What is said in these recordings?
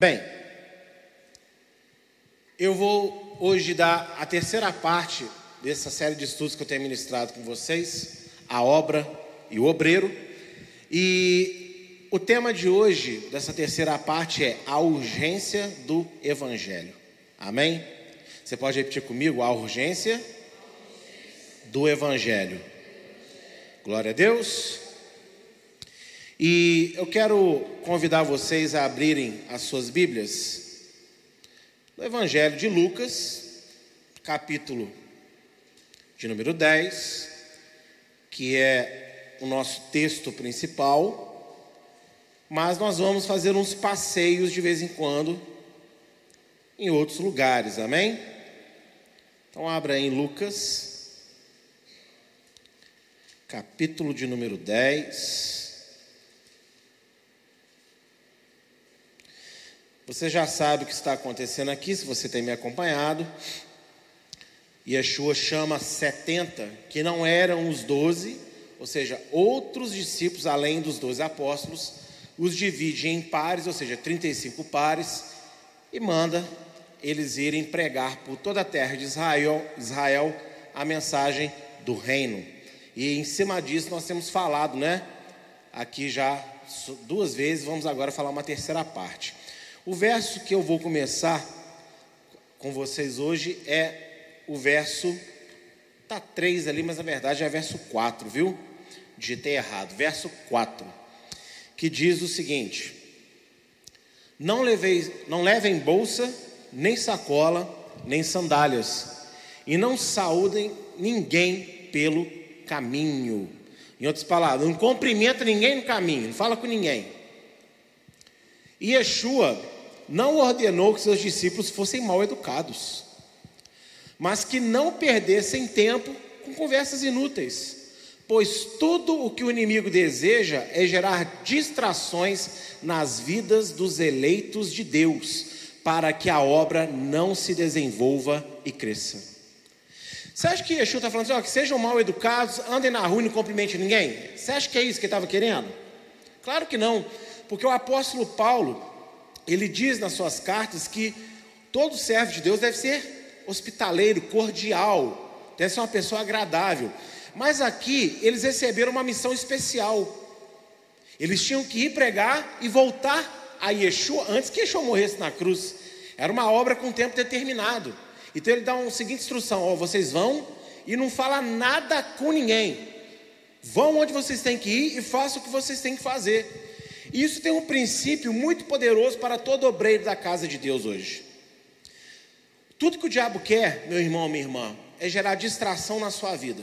Bem, eu vou hoje dar a terceira parte dessa série de estudos que eu tenho ministrado com vocês, a obra e o obreiro. E o tema de hoje, dessa terceira parte, é a urgência do Evangelho. Amém? Você pode repetir comigo? A urgência do Evangelho. Glória a Deus. E eu quero convidar vocês a abrirem as suas Bíblias no Evangelho de Lucas, capítulo de número 10, que é o nosso texto principal, mas nós vamos fazer uns passeios de vez em quando em outros lugares, amém? Então abra em Lucas, capítulo de número 10. Você já sabe o que está acontecendo aqui, se você tem me acompanhado. Yeshua chama 70, que não eram os 12, ou seja, outros discípulos além dos 12 apóstolos, os divide em pares, ou seja, 35 pares, e manda eles irem pregar por toda a terra de Israel, Israel a mensagem do reino. E em cima disso nós temos falado, né? Aqui já duas vezes, vamos agora falar uma terceira parte. O verso que eu vou começar com vocês hoje é o verso, tá três ali, mas na verdade é verso 4, viu? Digitei errado, verso 4, que diz o seguinte: Não levei, não levem bolsa, nem sacola, nem sandálias, e não saúdem ninguém pelo caminho. Em outras palavras, não cumprimenta ninguém no caminho, não fala com ninguém. E Yeshua não ordenou que seus discípulos fossem mal educados, mas que não perdessem tempo com conversas inúteis, pois tudo o que o inimigo deseja é gerar distrações nas vidas dos eleitos de Deus, para que a obra não se desenvolva e cresça. Você acha que Yeshua está falando assim, ó, que sejam mal educados, andem na rua e não cumprimentem ninguém? Você acha que é isso que ele estava querendo? Claro que não, porque o apóstolo Paulo, ele diz nas suas cartas que todo servo de Deus deve ser hospitaleiro, cordial, deve ser uma pessoa agradável. Mas aqui eles receberam uma missão especial. Eles tinham que ir pregar e voltar a Yeshua antes que Yeshua morresse na cruz. Era uma obra com tempo determinado. Então ele dá uma seguinte instrução: ó, vocês vão e não fala nada com ninguém. Vão onde vocês têm que ir e façam o que vocês têm que fazer. E isso tem um princípio muito poderoso para todo obreiro da casa de Deus hoje. Tudo que o diabo quer, meu irmão, minha irmã, é gerar distração na sua vida.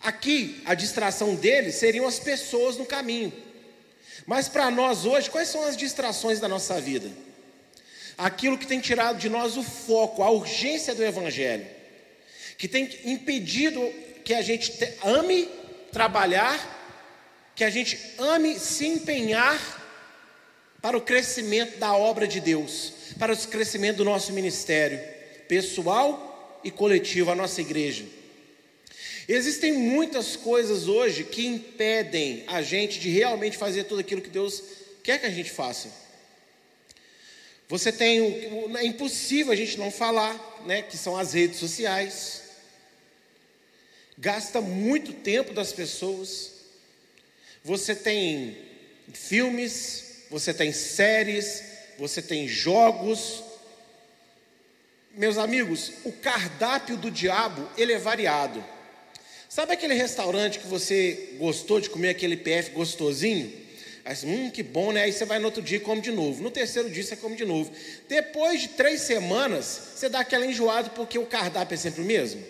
Aqui, a distração dele seriam as pessoas no caminho. Mas para nós hoje, quais são as distrações da nossa vida? Aquilo que tem tirado de nós o foco, a urgência do Evangelho, que tem impedido que a gente ame trabalhar que a gente ame se empenhar para o crescimento da obra de Deus, para o crescimento do nosso ministério, pessoal e coletivo, a nossa igreja. Existem muitas coisas hoje que impedem a gente de realmente fazer tudo aquilo que Deus quer que a gente faça. Você tem, é impossível a gente não falar, né, que são as redes sociais. Gasta muito tempo das pessoas. Você tem filmes, você tem séries, você tem jogos. Meus amigos, o cardápio do diabo, ele é variado. Sabe aquele restaurante que você gostou de comer aquele PF gostosinho? Aí hum, que bom, né? Aí você vai no outro dia e come de novo. No terceiro dia você come de novo. Depois de três semanas, você dá aquela enjoada porque o cardápio é sempre o mesmo.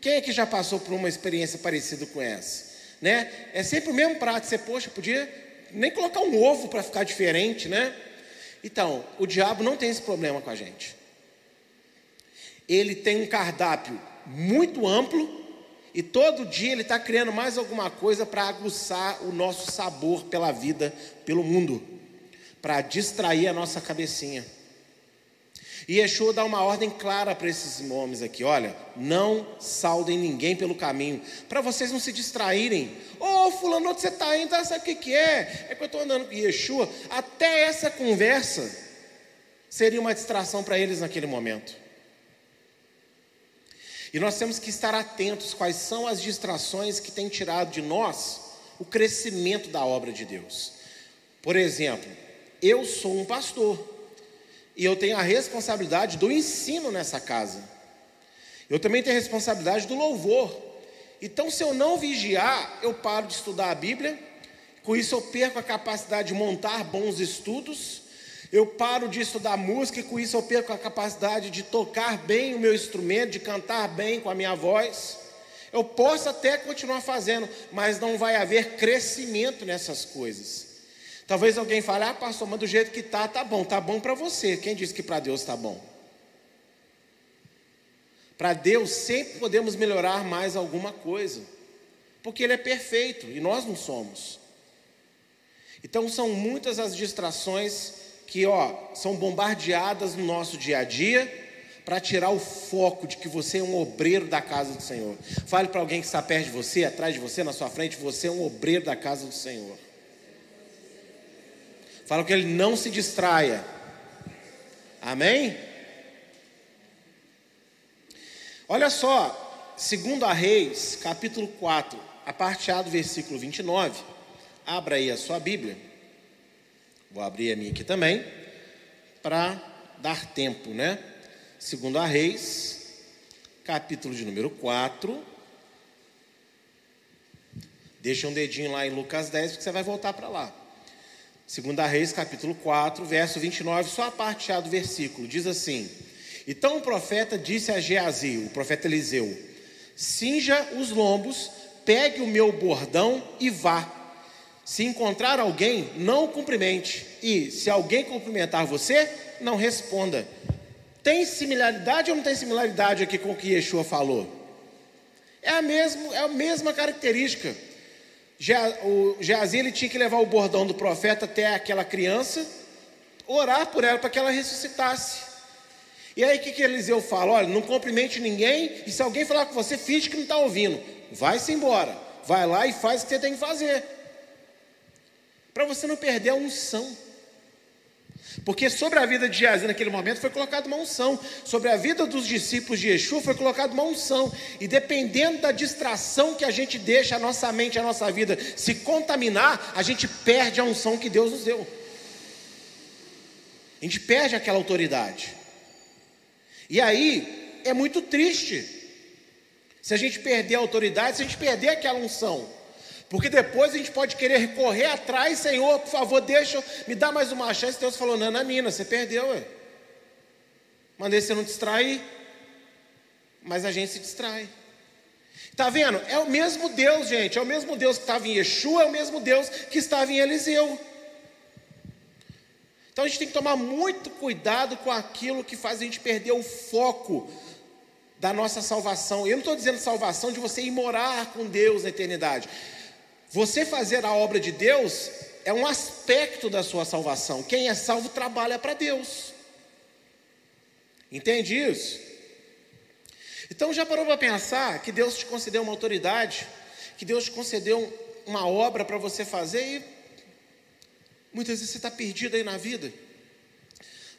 Quem é que já passou por uma experiência parecida com essa? Né? É sempre o mesmo prato. Você, poxa, podia nem colocar um ovo para ficar diferente, né? Então, o diabo não tem esse problema com a gente. Ele tem um cardápio muito amplo e todo dia ele está criando mais alguma coisa para aguçar o nosso sabor pela vida, pelo mundo, para distrair a nossa cabecinha. E Yeshua dá uma ordem clara para esses homens aqui: olha, não saudem ninguém pelo caminho, para vocês não se distraírem. Ô, oh, fulano, onde você está indo? Ah, sabe o que, que é? É que eu estou andando com Yeshua. Até essa conversa seria uma distração para eles naquele momento. E nós temos que estar atentos quais são as distrações que têm tirado de nós o crescimento da obra de Deus. Por exemplo, eu sou um pastor e eu tenho a responsabilidade do ensino nessa casa. Eu também tenho a responsabilidade do louvor. Então, se eu não vigiar, eu paro de estudar a Bíblia, com isso eu perco a capacidade de montar bons estudos, eu paro de estudar música e com isso eu perco a capacidade de tocar bem o meu instrumento, de cantar bem com a minha voz. Eu posso até continuar fazendo, mas não vai haver crescimento nessas coisas. Talvez alguém fale, ah, pastor, mas do jeito que está, tá bom, tá bom para você. Quem disse que para Deus está bom? Para Deus sempre podemos melhorar mais alguma coisa, porque Ele é perfeito e nós não somos. Então são muitas as distrações que ó, são bombardeadas no nosso dia a dia para tirar o foco de que você é um obreiro da casa do Senhor. Fale para alguém que está perto de você, atrás de você, na sua frente, você é um obreiro da casa do Senhor. Fala que ele não se distraia. Amém? Olha só, segundo a Reis, capítulo 4, a parte A do versículo 29. Abra aí a sua Bíblia. Vou abrir a minha aqui também, para dar tempo, né? Segundo a Reis, capítulo de número 4. Deixa um dedinho lá em Lucas 10, porque você vai voltar para lá. Segunda Reis, capítulo 4, verso 29, só a parte A do versículo, diz assim: Então o profeta disse a Geazi, o profeta Eliseu: Cinja os lombos, pegue o meu bordão e vá. Se encontrar alguém, não o cumprimente, e se alguém cumprimentar você, não responda. Tem similaridade ou não tem similaridade aqui com o que Yeshua falou? É a, mesmo, é a mesma característica Geazi ele tinha que levar o bordão do profeta até aquela criança, orar por ela para que ela ressuscitasse. E aí o que, que Eliseu fala? Olha, não cumprimente ninguém, e se alguém falar com você, finge que não está ouvindo. Vai-se embora. Vai lá e faz o que você tem que fazer. Para você não perder a unção. Porque sobre a vida de Geazi naquele momento foi colocada uma unção. Sobre a vida dos discípulos de Yeshua foi colocada uma unção. E dependendo da distração que a gente deixa a nossa mente, a nossa vida se contaminar, a gente perde a unção que Deus nos deu. A gente perde aquela autoridade. E aí é muito triste se a gente perder a autoridade, se a gente perder aquela unção. Porque depois a gente pode querer correr atrás, Senhor, por favor, deixa, me dá mais uma chance. Deus falou: Nananina, você perdeu, ué. Mandei você não distrair, mas a gente se distrai. Está vendo? É o mesmo Deus, gente. É o mesmo Deus que estava em Yeshua, é o mesmo Deus que estava em Eliseu. Então a gente tem que tomar muito cuidado com aquilo que faz a gente perder o foco da nossa salvação. Eu não estou dizendo salvação de você ir morar com Deus na eternidade. Você fazer a obra de Deus é um aspecto da sua salvação. Quem é salvo trabalha para Deus. Entende isso? Então já parou para pensar que Deus te concedeu uma autoridade, que Deus te concedeu uma obra para você fazer e muitas vezes você está perdido aí na vida,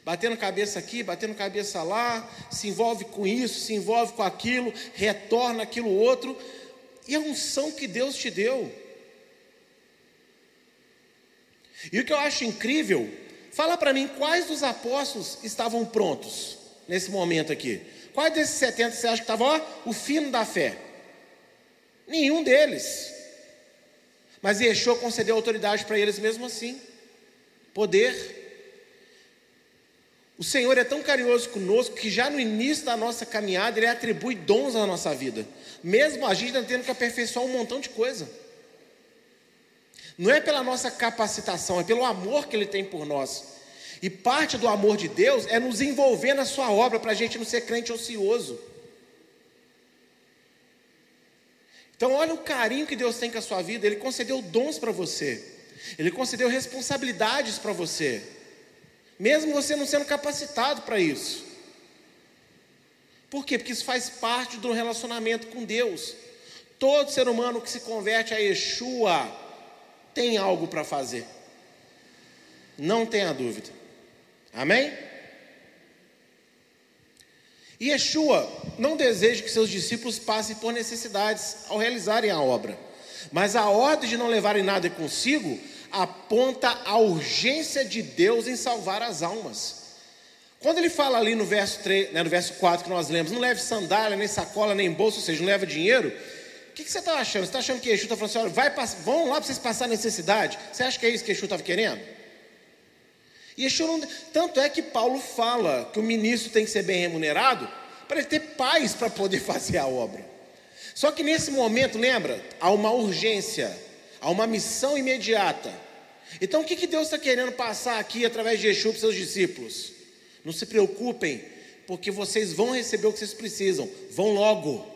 batendo cabeça aqui, batendo cabeça lá, se envolve com isso, se envolve com aquilo, retorna aquilo outro, e a unção que Deus te deu e o que eu acho incrível, fala para mim quais dos apóstolos estavam prontos nesse momento aqui. Quais desses 70 você acha que estava o fino da fé? Nenhum deles. Mas Yeshua concedeu autoridade para eles mesmo assim. Poder. O Senhor é tão carinhoso conosco que já no início da nossa caminhada Ele atribui dons à nossa vida. Mesmo a gente tendo que aperfeiçoar um montão de coisa. Não é pela nossa capacitação, é pelo amor que Ele tem por nós. E parte do amor de Deus é nos envolver na Sua obra, para a gente não ser crente ocioso. Então, olha o carinho que Deus tem com a sua vida. Ele concedeu dons para você, Ele concedeu responsabilidades para você, mesmo você não sendo capacitado para isso. Por quê? Porque isso faz parte do relacionamento com Deus. Todo ser humano que se converte a Yeshua tem algo para fazer. Não tenha dúvida. Amém? E Yeshua não deseja que seus discípulos passem por necessidades ao realizarem a obra, mas a ordem de não levarem nada consigo aponta a urgência de Deus em salvar as almas. Quando ele fala ali no verso, 3, né, no verso 4 que nós lemos, não leve sandália, nem sacola, nem bolsa, ou seja, não leva dinheiro, o que, que, você está achando? Você está achando que Yeshua está falando assim, olha, vai, vão lá para vocês passar necessidade? Você acha que é isso que Yeshua estava querendo? E Yeshua não, tanto é que Paulo fala que o ministro tem que ser bem remunerado para ele ter paz para poder fazer a obra. Só que nesse momento, lembra, há uma urgência, há uma missão imediata. Então o que, que Deus está querendo passar aqui através de Yeshua para os seus discípulos? Não se preocupem, porque vocês vão receber o que vocês precisam. Vão logo.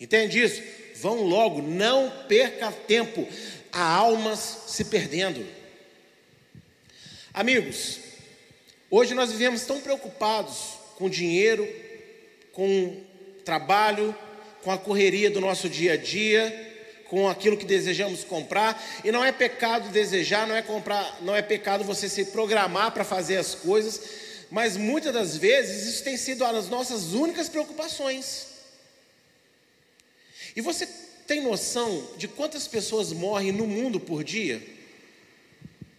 Entende isso? Vão logo, não perca tempo. Há almas se perdendo. Amigos, hoje nós vivemos tão preocupados com dinheiro, com trabalho, com a correria do nosso dia a dia, com aquilo que desejamos comprar, e não é pecado desejar, não é comprar, não é pecado você se programar para fazer as coisas, mas muitas das vezes isso tem sido as nossas únicas preocupações. E você tem noção de quantas pessoas morrem no mundo por dia?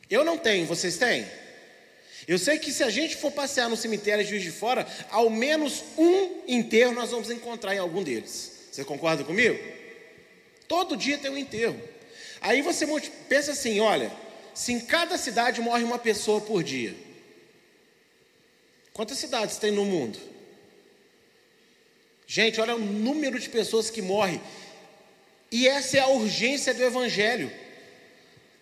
Eu não tenho, vocês têm? Eu sei que se a gente for passear no cemitério de Juiz de Fora, ao menos um enterro nós vamos encontrar em algum deles. Você concorda comigo? Todo dia tem um enterro. Aí você pensa assim: olha, se em cada cidade morre uma pessoa por dia, quantas cidades tem no mundo? Gente, olha o número de pessoas que morrem. E essa é a urgência do Evangelho.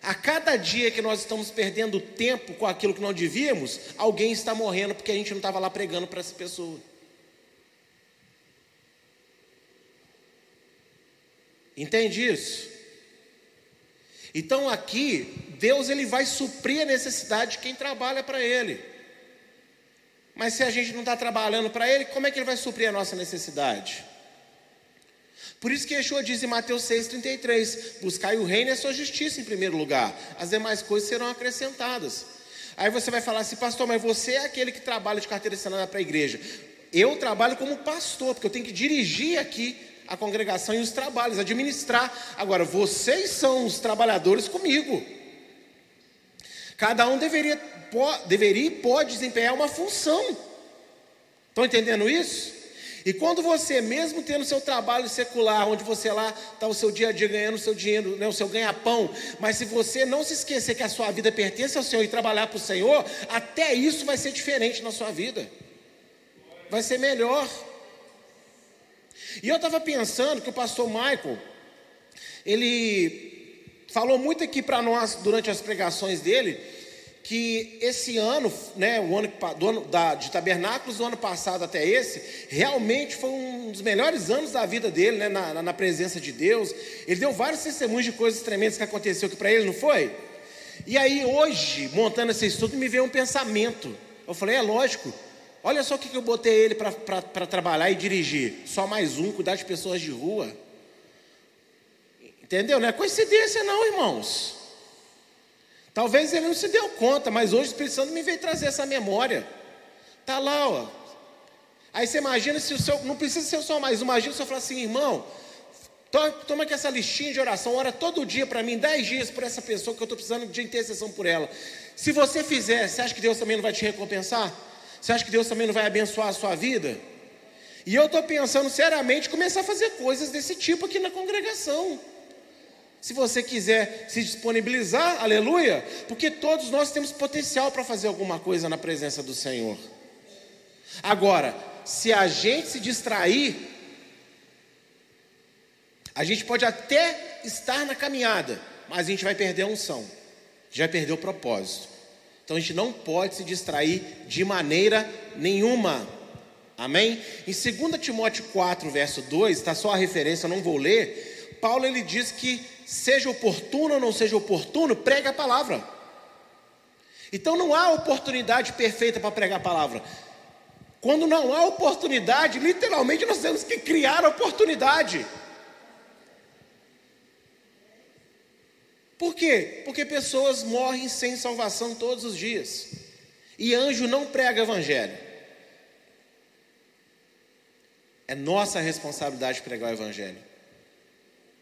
A cada dia que nós estamos perdendo tempo com aquilo que não devíamos, alguém está morrendo porque a gente não estava lá pregando para essa pessoa. Entende isso? Então aqui, Deus ele vai suprir a necessidade de quem trabalha para Ele. Mas se a gente não está trabalhando para Ele, como é que Ele vai suprir a nossa necessidade? Por isso que Yeshua diz em Mateus 6,33: Buscai o reino e a sua justiça em primeiro lugar, as demais coisas serão acrescentadas. Aí você vai falar assim, pastor, mas você é aquele que trabalha de carteira assinada para a igreja. Eu trabalho como pastor, porque eu tenho que dirigir aqui a congregação e os trabalhos, administrar. Agora, vocês são os trabalhadores comigo. Cada um deveria, deveria e pode desempenhar uma função. Estão entendendo isso? E quando você, mesmo tendo seu trabalho secular, onde você lá está o seu dia a dia ganhando o seu dinheiro, né, o seu ganha-pão, mas se você não se esquecer que a sua vida pertence ao Senhor e trabalhar para o Senhor, até isso vai ser diferente na sua vida. Vai ser melhor. E eu estava pensando que o pastor Michael, ele falou muito aqui para nós durante as pregações dele, que esse ano, né, o ano, do ano da, de tabernáculos do ano passado até esse, realmente foi um dos melhores anos da vida dele, né, na, na presença de Deus. Ele deu vários testemunhos de coisas tremendas que aconteceu aqui para ele, não foi? E aí hoje, montando esse estudo, me veio um pensamento. Eu falei, é lógico, Olha só o que eu botei ele para trabalhar e dirigir. Só mais um, cuidar de pessoas de rua. Entendeu? Não é coincidência, não, irmãos. Talvez ele não se deu conta, mas hoje o Espírito Santo me veio trazer essa memória. Está lá, ó. Aí você imagina se o seu. Não precisa ser só mais. Imagina se eu falar assim, irmão, toma aqui essa listinha de oração, ora todo dia para mim, dez dias por essa pessoa que eu estou precisando de intercessão por ela. Se você fizer, você acha que Deus também não vai te recompensar? Você acha que Deus também não vai abençoar a sua vida? E eu estou pensando seriamente começar a fazer coisas desse tipo aqui na congregação. Se você quiser se disponibilizar, aleluia, porque todos nós temos potencial para fazer alguma coisa na presença do Senhor. Agora, se a gente se distrair, a gente pode até estar na caminhada, mas a gente vai perder a unção, já perdeu o propósito. Então a gente não pode se distrair de maneira nenhuma. Amém? Em 2 Timóteo 4, verso 2, está só a referência, eu não vou ler. Paulo ele diz que seja oportuno ou não seja oportuno, prega a palavra. Então não há oportunidade perfeita para pregar a palavra. Quando não há oportunidade, literalmente nós temos que criar oportunidade. Por quê? Porque pessoas morrem sem salvação todos os dias. E anjo não prega evangelho. É nossa responsabilidade pregar o evangelho.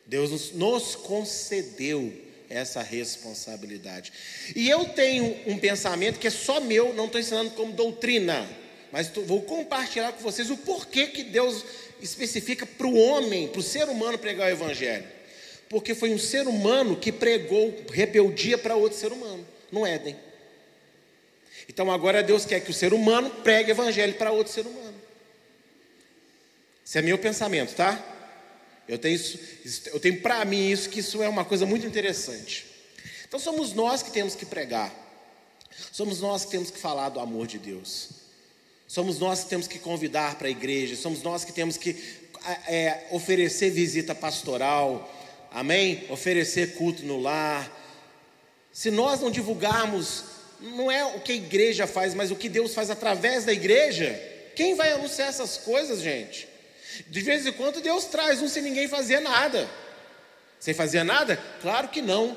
Deus nos, concedeu essa responsabilidade. E eu tenho um pensamento que é só meu, não estou ensinando como doutrina, mas vou compartilhar com vocês o porquê que Deus especifica para o homem, para o ser humano pregar o evangelho porque foi um ser humano que pregou rebeldia para outro ser humano, no Éden. Então agora Deus quer que o ser humano pregue evangelho para outro ser humano. Esse é meu pensamento, tá? Eu tenho, eu tenho para mim isso, que isso é uma coisa muito interessante. Então somos nós que temos que pregar. Somos nós que temos que falar do amor de Deus. Somos nós que temos que convidar para a igreja. Somos nós que temos que é, oferecer visita pastoral amém? Oferecer culto no lar. Se nós não divulgarmos, não é o que a igreja faz, mas o que Deus faz através da igreja, quem vai anunciar essas coisas, gente? De vez em quando Deus traz um sem ninguém fazer nada. Sem fazer nada? Claro que não.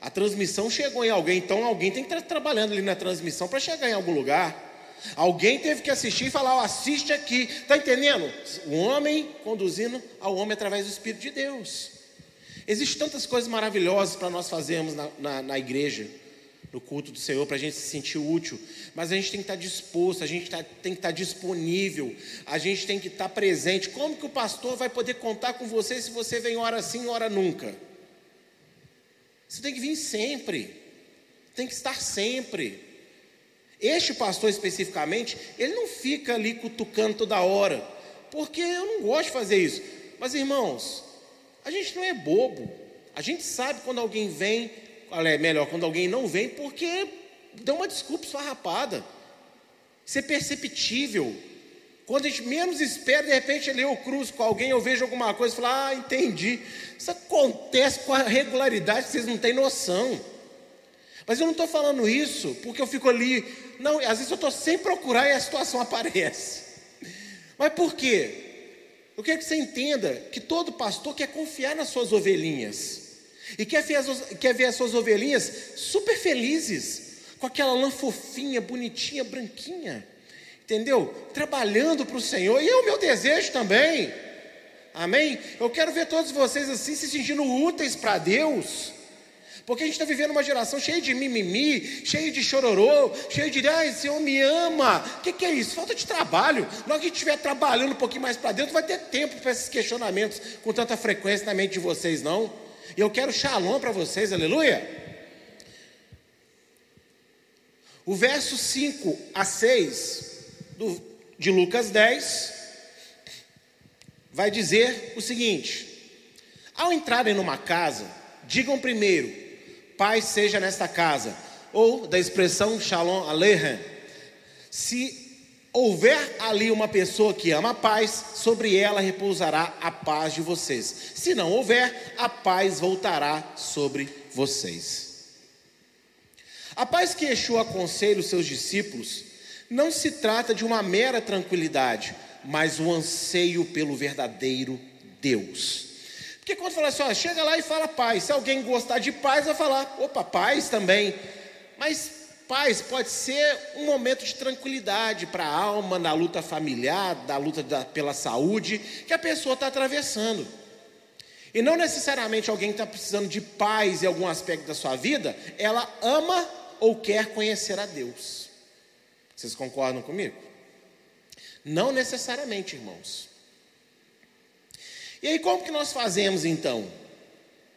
A transmissão chegou em alguém, então alguém tem que estar trabalhando ali na transmissão para chegar em algum lugar. Alguém teve que assistir e falar: oh, assiste aqui, está entendendo? O homem conduzindo ao homem através do Espírito de Deus. Existem tantas coisas maravilhosas para nós fazermos na, na, na igreja, no culto do Senhor, para a gente se sentir útil, mas a gente tem que estar disposto, a gente tá, tem que estar disponível, a gente tem que estar presente. Como que o pastor vai poder contar com você se você vem hora sim, hora nunca? Você tem que vir sempre, tem que estar sempre. Este pastor especificamente, ele não fica ali cutucando toda hora, porque eu não gosto de fazer isso. Mas irmãos, a gente não é bobo. A gente sabe quando alguém vem, é melhor, quando alguém não vem, porque dá uma desculpa esfarrapada. Isso é perceptível. Quando a gente menos espera, de repente eu cruzo com alguém, eu vejo alguma coisa e falo, ah, entendi. Isso acontece com a regularidade vocês não têm noção. Mas eu não estou falando isso porque eu fico ali. Não, às vezes eu estou sem procurar e a situação aparece. Mas por quê? Eu quero que você entenda que todo pastor quer confiar nas suas ovelhinhas. E quer ver, as, quer ver as suas ovelhinhas super felizes, com aquela lã fofinha, bonitinha, branquinha. Entendeu? Trabalhando para o Senhor. E é o meu desejo também. Amém? Eu quero ver todos vocês assim se sentindo úteis para Deus. Porque a gente está vivendo uma geração cheia de mimimi, cheia de chororô, cheia de, ai, Senhor me ama. O que, que, é isso? Falta de trabalho. Hora que estiver trabalhando um pouquinho mais para dentro, vai ter tempo para esses questionamentos com tanta frequência na mente de vocês, não. E eu quero shalom para vocês, aleluia. O verso 5 a 6 do, de Lucas 10 vai dizer o seguinte: ao entrarem numa casa, digam primeiro, paz seja nesta casa, ou da expressão Shalom Aleichem. Se houver ali uma pessoa que ama a paz, sobre ela repousará a paz de vocês. Se não houver, a paz voltará sobre vocês. A paz que Yeshua aconselha os seus discípulos não se trata de uma mera tranquilidade, mas um anseio pelo verdadeiro Deus. Porque quando fala assim, ó, chega lá e fala paz. Se alguém gostar de paz, vai falar, opa, paz também. Mas paz pode ser um momento de tranquilidade para a alma, na luta familiar, da luta da, pela saúde, que a pessoa está atravessando. E não necessariamente alguém está precisando de paz em algum aspecto da sua vida, ela ama ou quer conhecer a Deus. Vocês concordam comigo? Não necessariamente, irmãos. E aí, como que nós fazemos então?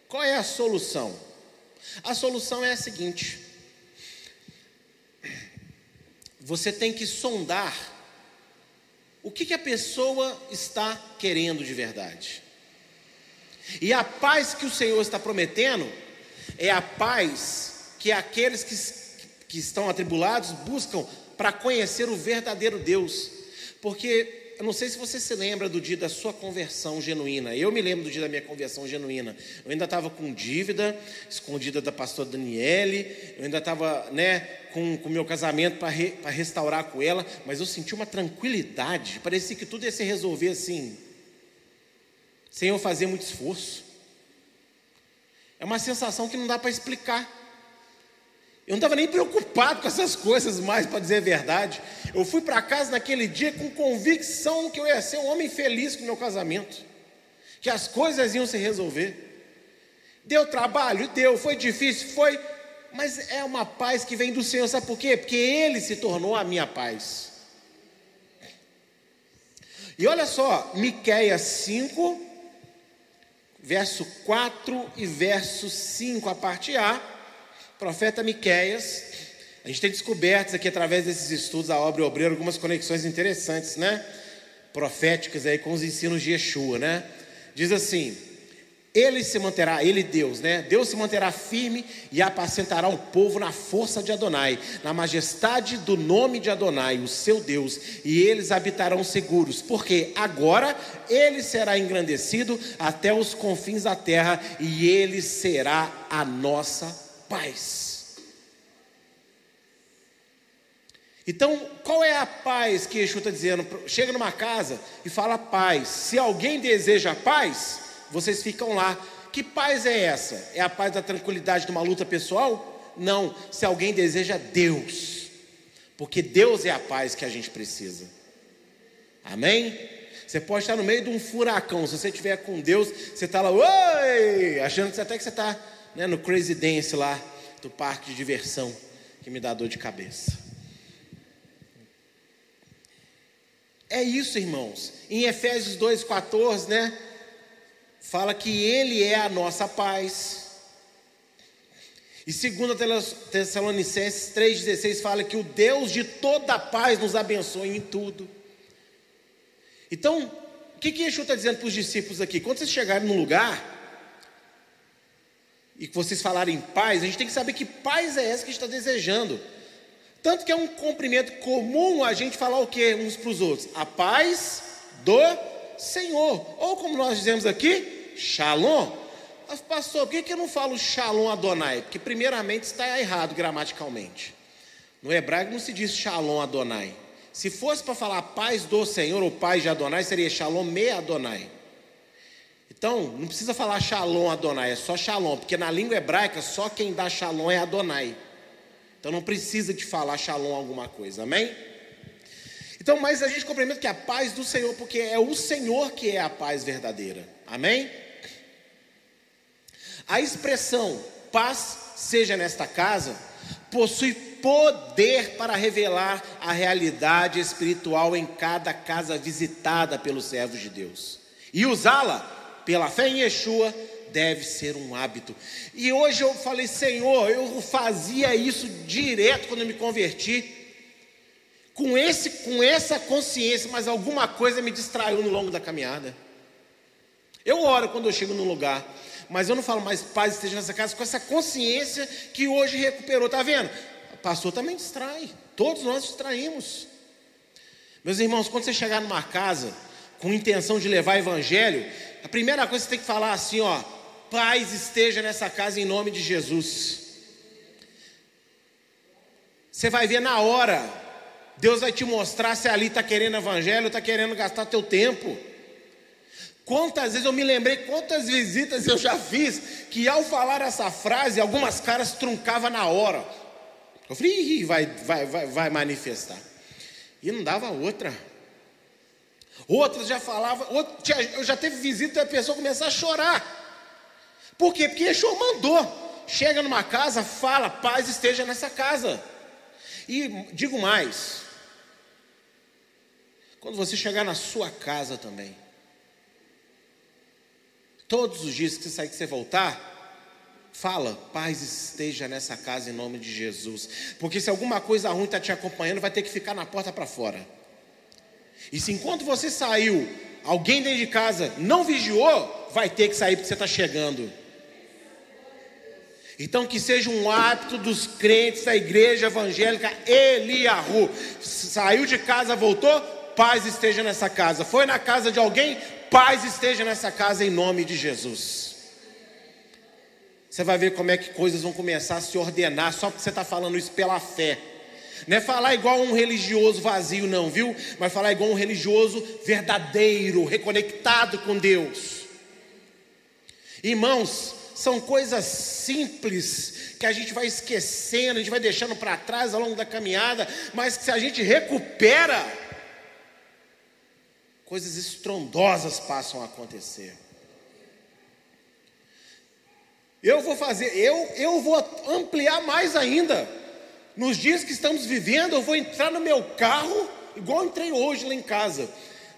Qual é a solução? A solução é a seguinte: você tem que sondar o que, que a pessoa está querendo de verdade. E a paz que o Senhor está prometendo é a paz que aqueles que, que estão atribulados buscam para conhecer o verdadeiro Deus. Porque eu não sei se você se lembra do dia da sua conversão genuína. Eu me lembro do dia da minha conversão genuína. Eu ainda estava com dívida, escondida da pastora Daniele. Eu ainda estava né, com o meu casamento para re, restaurar com ela. Mas eu senti uma tranquilidade. Parecia que tudo ia se resolver assim, sem eu fazer muito esforço. É uma sensação que não dá para explicar. Eu não estava nem preocupado com essas coisas mais, para dizer a verdade. Eu fui para casa naquele dia com convicção que eu ia ser um homem feliz com o meu casamento, que as coisas iam se resolver. Deu trabalho? Deu. Foi difícil? Foi. Mas é uma paz que vem do Senhor, sabe por quê? Porque Ele se tornou a minha paz. E olha só, Miqueias 5, verso 4 e verso 5, a parte A profeta Miqueias. A gente tem descoberto aqui através desses estudos da obra obreira algumas conexões interessantes, né? Proféticas aí com os ensinos de Yeshua, né? Diz assim: Ele se manterá, ele Deus, né? Deus se manterá firme e apacentará o povo na força de Adonai, na majestade do nome de Adonai, o seu Deus, e eles habitarão seguros, porque agora ele será engrandecido até os confins da terra e ele será a nossa paz. Então, qual é a paz que Yeshua está dizendo? Chega numa casa e fala paz. Se alguém deseja paz, vocês ficam lá. Que paz é essa? É a paz da tranquilidade de uma luta pessoal? Não. Se alguém deseja Deus, porque Deus é a paz que a gente precisa. Amém? Você pode estar no meio de um furacão. Se você estiver com Deus, você está lá, oi, achando que até que você está né, no Crazy Dance lá do parque de diversão, que me dá dor de cabeça. É isso, irmãos. Em Efésios 2,14, né? Fala que Ele é a nossa paz. E 2 Tessalonicenses 3,16 fala que o Deus de toda paz nos abençoe em tudo. Então, o que, que Yeshua está dizendo para os discípulos aqui? Quando vocês chegarem num lugar, e que vocês falarem paz, a gente tem que saber que paz é essa que a gente está desejando. Tanto que é um cumprimento comum a gente falar o que uns para os outros? A paz do Senhor. Ou como nós dizemos aqui, Shalom. Mas, pastor, por que, que eu não falo Shalom Adonai? Porque, primeiramente, está errado gramaticalmente. No hebraico não se diz Shalom Adonai. Se fosse para falar paz do Senhor ou paz de Adonai, seria Shalom Me Adonai. Então, não precisa falar Shalom Adonai, é só Shalom, porque na língua hebraica só quem dá Shalom é Adonai. Então não precisa de falar Shalom alguma coisa, amém? Então, mas a gente compreende que a paz do Senhor, porque é o Senhor que é a paz verdadeira, amém? A expressão paz seja nesta casa possui poder para revelar a realidade espiritual em cada casa visitada pelos servos de Deus e usá-la pela fé em Yeshua, deve ser um hábito. E hoje eu falei, Senhor, eu fazia isso direto quando eu me converti, com, esse, com essa consciência, mas alguma coisa me distraiu no longo da caminhada. Eu oro quando eu chego num lugar, mas eu não falo mais paz esteja nessa casa com essa consciência que hoje recuperou. Está vendo? Pastor também distrai, todos nós distraímos. Meus irmãos, quando você chegar numa casa com intenção de levar evangelho, a primeira coisa que você tem que falar assim, ó, paz esteja nessa casa em nome de Jesus. Você vai ver na hora, Deus vai te mostrar se ali está querendo evangelho, está querendo gastar teu tempo. Quantas vezes eu me lembrei, quantas visitas eu já fiz, que ao falar essa frase, algumas caras truncavam na hora. Eu falei, vai, vai, vai, vai manifestar. E não dava outra. Outras já falavam, eu já teve visita e a pessoa começar a chorar. Por quê? Porque Yeshua mandou. Chega numa casa, fala, paz esteja nessa casa. E digo mais, quando você chegar na sua casa também, todos os dias que você sair, que você voltar, fala, paz esteja nessa casa em nome de Jesus. Porque se alguma coisa ruim está te acompanhando, vai ter que ficar na porta para fora. E se enquanto você saiu, alguém dentro de casa não vigiou, vai ter que sair porque você está chegando. Então que seja um hábito dos crentes da igreja evangélica Eliahu. Saiu de casa, voltou, paz esteja nessa casa. Foi na casa de alguém, paz esteja nessa casa em nome de Jesus. Você vai ver como é que coisas vão começar a se ordenar só porque você está falando isso pela fé. Não é falar igual um religioso vazio, não, viu? Mas falar igual um religioso verdadeiro, reconectado com Deus. Irmãos, são coisas simples que a gente vai esquecendo, a gente vai deixando para trás ao longo da caminhada, mas que se a gente recupera, coisas estrondosas passam a acontecer. Eu vou fazer, eu, eu vou ampliar mais ainda. Nos dias que estamos vivendo, eu vou entrar no meu carro, igual entrei hoje lá em casa.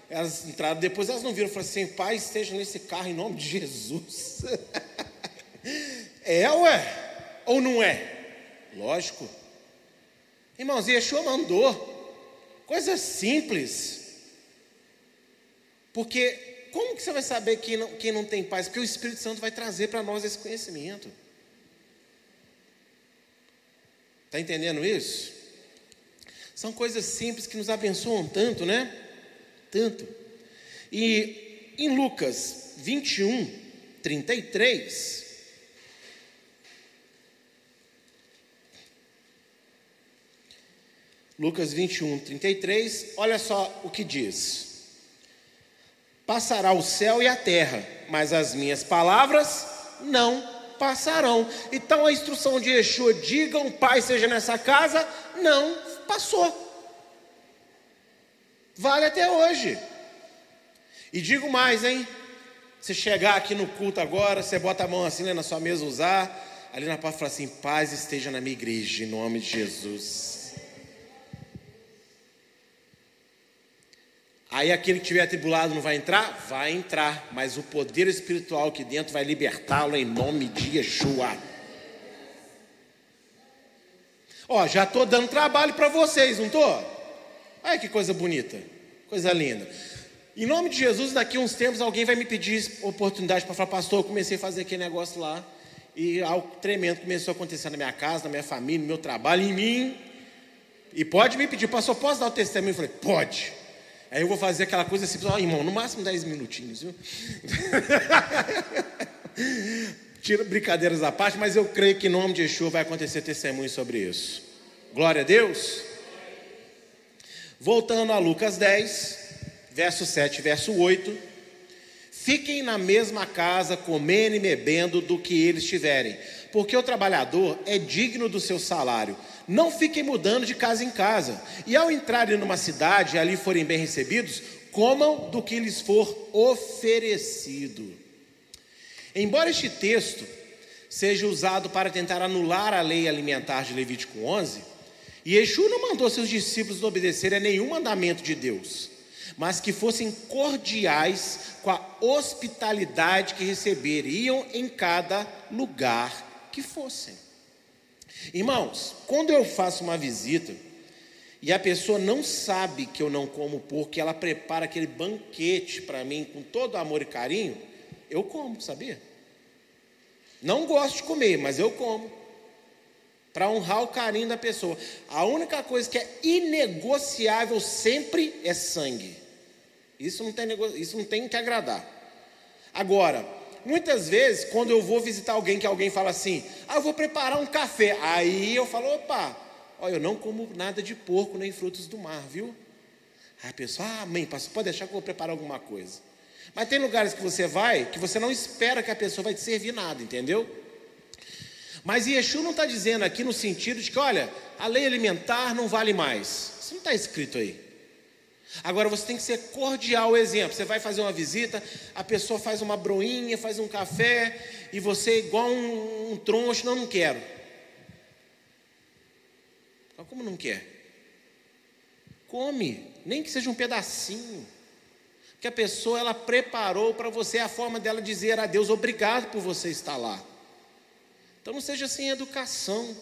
Elas entraram, depois elas não viram, falaram assim: Pai, esteja nesse carro em nome de Jesus. é, ué? Ou não é? Lógico. Irmãos, Yeshua mandou. Coisa simples. Porque como que você vai saber quem não, quem não tem paz? Porque o Espírito Santo vai trazer para nós esse conhecimento. Está entendendo isso? São coisas simples que nos abençoam tanto, né? Tanto. E em Lucas 21, 33. Lucas 21, 33, olha só o que diz. Passará o céu e a terra, mas as minhas palavras não passarão. Então a instrução de Yeshua, diga um pai seja nessa casa, não passou. Vale até hoje. E digo mais, hein? Você chegar aqui no culto agora, você bota a mão assim né, na sua mesa usar, ali na parte fala assim: paz esteja na minha igreja, em nome de Jesus. Aí aquele que estiver atribulado não vai entrar? Vai entrar, mas o poder espiritual aqui dentro vai libertá-lo em nome de Yeshua. Ó, já estou dando trabalho para vocês, não estou? Olha que coisa bonita, coisa linda. Em nome de Jesus, daqui uns tempos alguém vai me pedir oportunidade para falar, pastor, eu comecei a fazer aquele negócio lá e algo tremendo começou a acontecer na minha casa, na minha família, no meu trabalho, em mim. E pode me pedir, pastor, posso dar o testemunho? Eu falei, pode. Aí eu vou fazer aquela coisa assim, ó, oh, irmão, no máximo 10 minutinhos, viu? Tira brincadeiras à parte, mas eu creio que em nome de Yeshua vai acontecer testemunho sobre isso. Glória a Deus. Voltando a Lucas 10, verso 7, verso 8. Fiquem na mesma casa, comendo e bebendo do que eles tiverem, porque o trabalhador é digno do seu salário. Não fiquem mudando de casa em casa. E ao entrarem numa cidade e ali forem bem recebidos, comam do que lhes for oferecido. Embora este texto seja usado para tentar anular a lei alimentar de Levítico 11, Yeshua não mandou seus discípulos obedecer a nenhum mandamento de Deus, mas que fossem cordiais com a hospitalidade que receberiam em cada lugar que fossem. Irmãos, quando eu faço uma visita e a pessoa não sabe que eu não como porco, ela prepara aquele banquete para mim com todo amor e carinho, eu como, sabia? Não gosto de comer, mas eu como. Para honrar o carinho da pessoa. A única coisa que é inegociável sempre é sangue. Isso não tem, isso não tem que agradar. Agora, muitas vezes, quando eu vou visitar alguém que alguém fala assim, ah, eu vou preparar um café. Aí eu falo, opa, olha, eu não como nada de porco nem frutos do mar, viu? Aí a pessoa, ah, mãe, pode deixar que eu vou preparar alguma coisa. Mas tem lugares que você vai que você não espera que a pessoa vai te servir nada, entendeu? Mas Yeshua não está dizendo aqui no sentido de que, olha, a lei alimentar não vale mais. Isso não está escrito aí. Agora você tem que ser cordial, exemplo. Você vai fazer uma visita, a pessoa faz uma broinha, faz um café, e você, igual um, um troncho, não, não quero. Como não quer? Come, nem que seja um pedacinho. Que a pessoa ela preparou para você a forma dela dizer a Deus obrigado por você estar lá. Então não seja sem educação.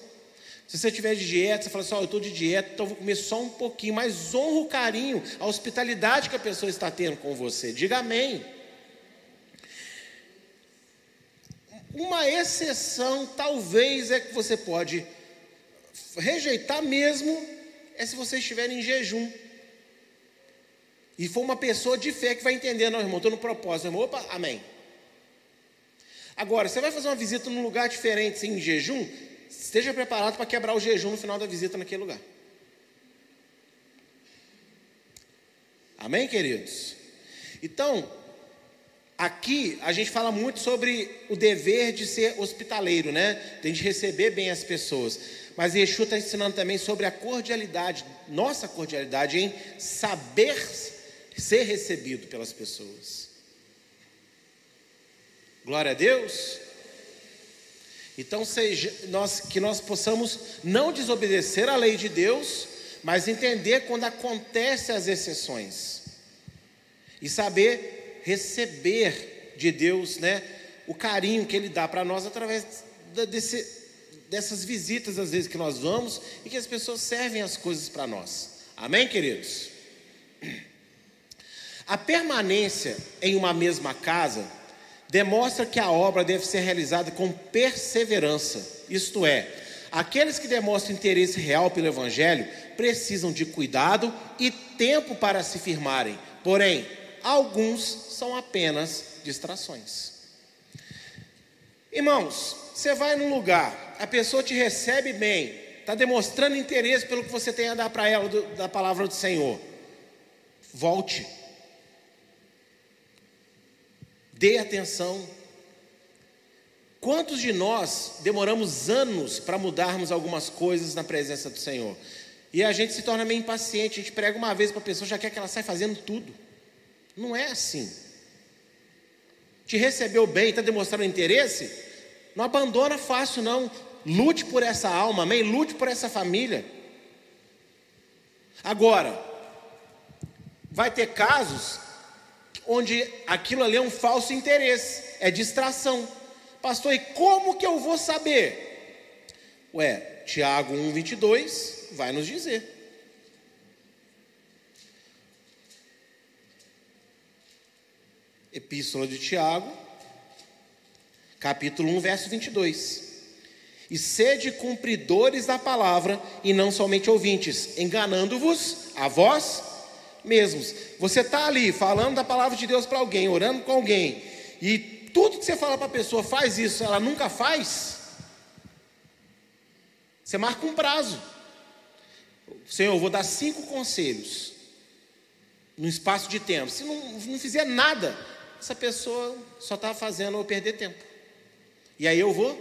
Se você tiver de dieta, você fala assim: oh, eu estou de dieta, então vou comer só um pouquinho, mas honra o carinho, a hospitalidade que a pessoa está tendo com você. Diga amém. Uma exceção, talvez, é que você pode rejeitar mesmo, é se você estiver em jejum. e for uma pessoa de fé que vai entender, não, irmão, estou no propósito, irmão, opa, amém. Agora, você vai fazer uma visita num lugar diferente, sem jejum, esteja preparado para quebrar o jejum no final da visita naquele lugar. Amém, queridos? Então, aqui a gente fala muito sobre o dever de ser hospitaleiro, né? Tem de receber bem as pessoas. Mas Yeshua está ensinando também sobre a cordialidade, nossa cordialidade em saber ser recebido pelas pessoas. Glória a Deus. Então, seja, nós, que nós possamos não desobedecer à lei de Deus, mas entender quando acontecem as exceções e saber receber de Deus, né, o carinho que Ele dá para nós através desse, dessas visitas às vezes que nós vamos e que as pessoas servem as coisas para nós. Amém, queridos? A permanência em uma mesma casa demonstra que a obra deve ser realizada com perseverança, isto é, aqueles que demonstram interesse real pelo Evangelho precisam de cuidado e tempo para se firmarem, porém, alguns são apenas distrações. Irmãos, você vai num lugar, a pessoa te recebe bem, está demonstrando interesse pelo que você tem a dar para ela do, da palavra do Senhor. Volte Dê atenção. Quantos de nós demoramos anos para mudarmos algumas coisas na presença do Senhor? E a gente se torna meio impaciente, a gente prega uma vez para a pessoa, já quer que ela saia fazendo tudo. Não é assim. Te recebeu bem, está demonstrando interesse? Não abandona fácil, não. Lute por essa alma, amém? Lute por essa família. Agora, vai ter casos onde aquilo ali é um falso interesse, é distração. Pastor, e como que eu vou saber? Ué, Tiago 1,22 vai nos dizer. Epístola de Tiago, capítulo 1, verso 22. E sede cumpridores da palavra, e não somente ouvintes, enganando-vos a vós mesmos. Você está ali falando da palavra de Deus para alguém, orando com alguém, e tudo que você fala para a pessoa faz isso, ela nunca faz. Você marca um prazo. Senhor, eu vou dar cinco conselhos no espaço de tempo. Se não, não fizer nada, essa pessoa só está fazendo eu perder tempo. E aí eu vou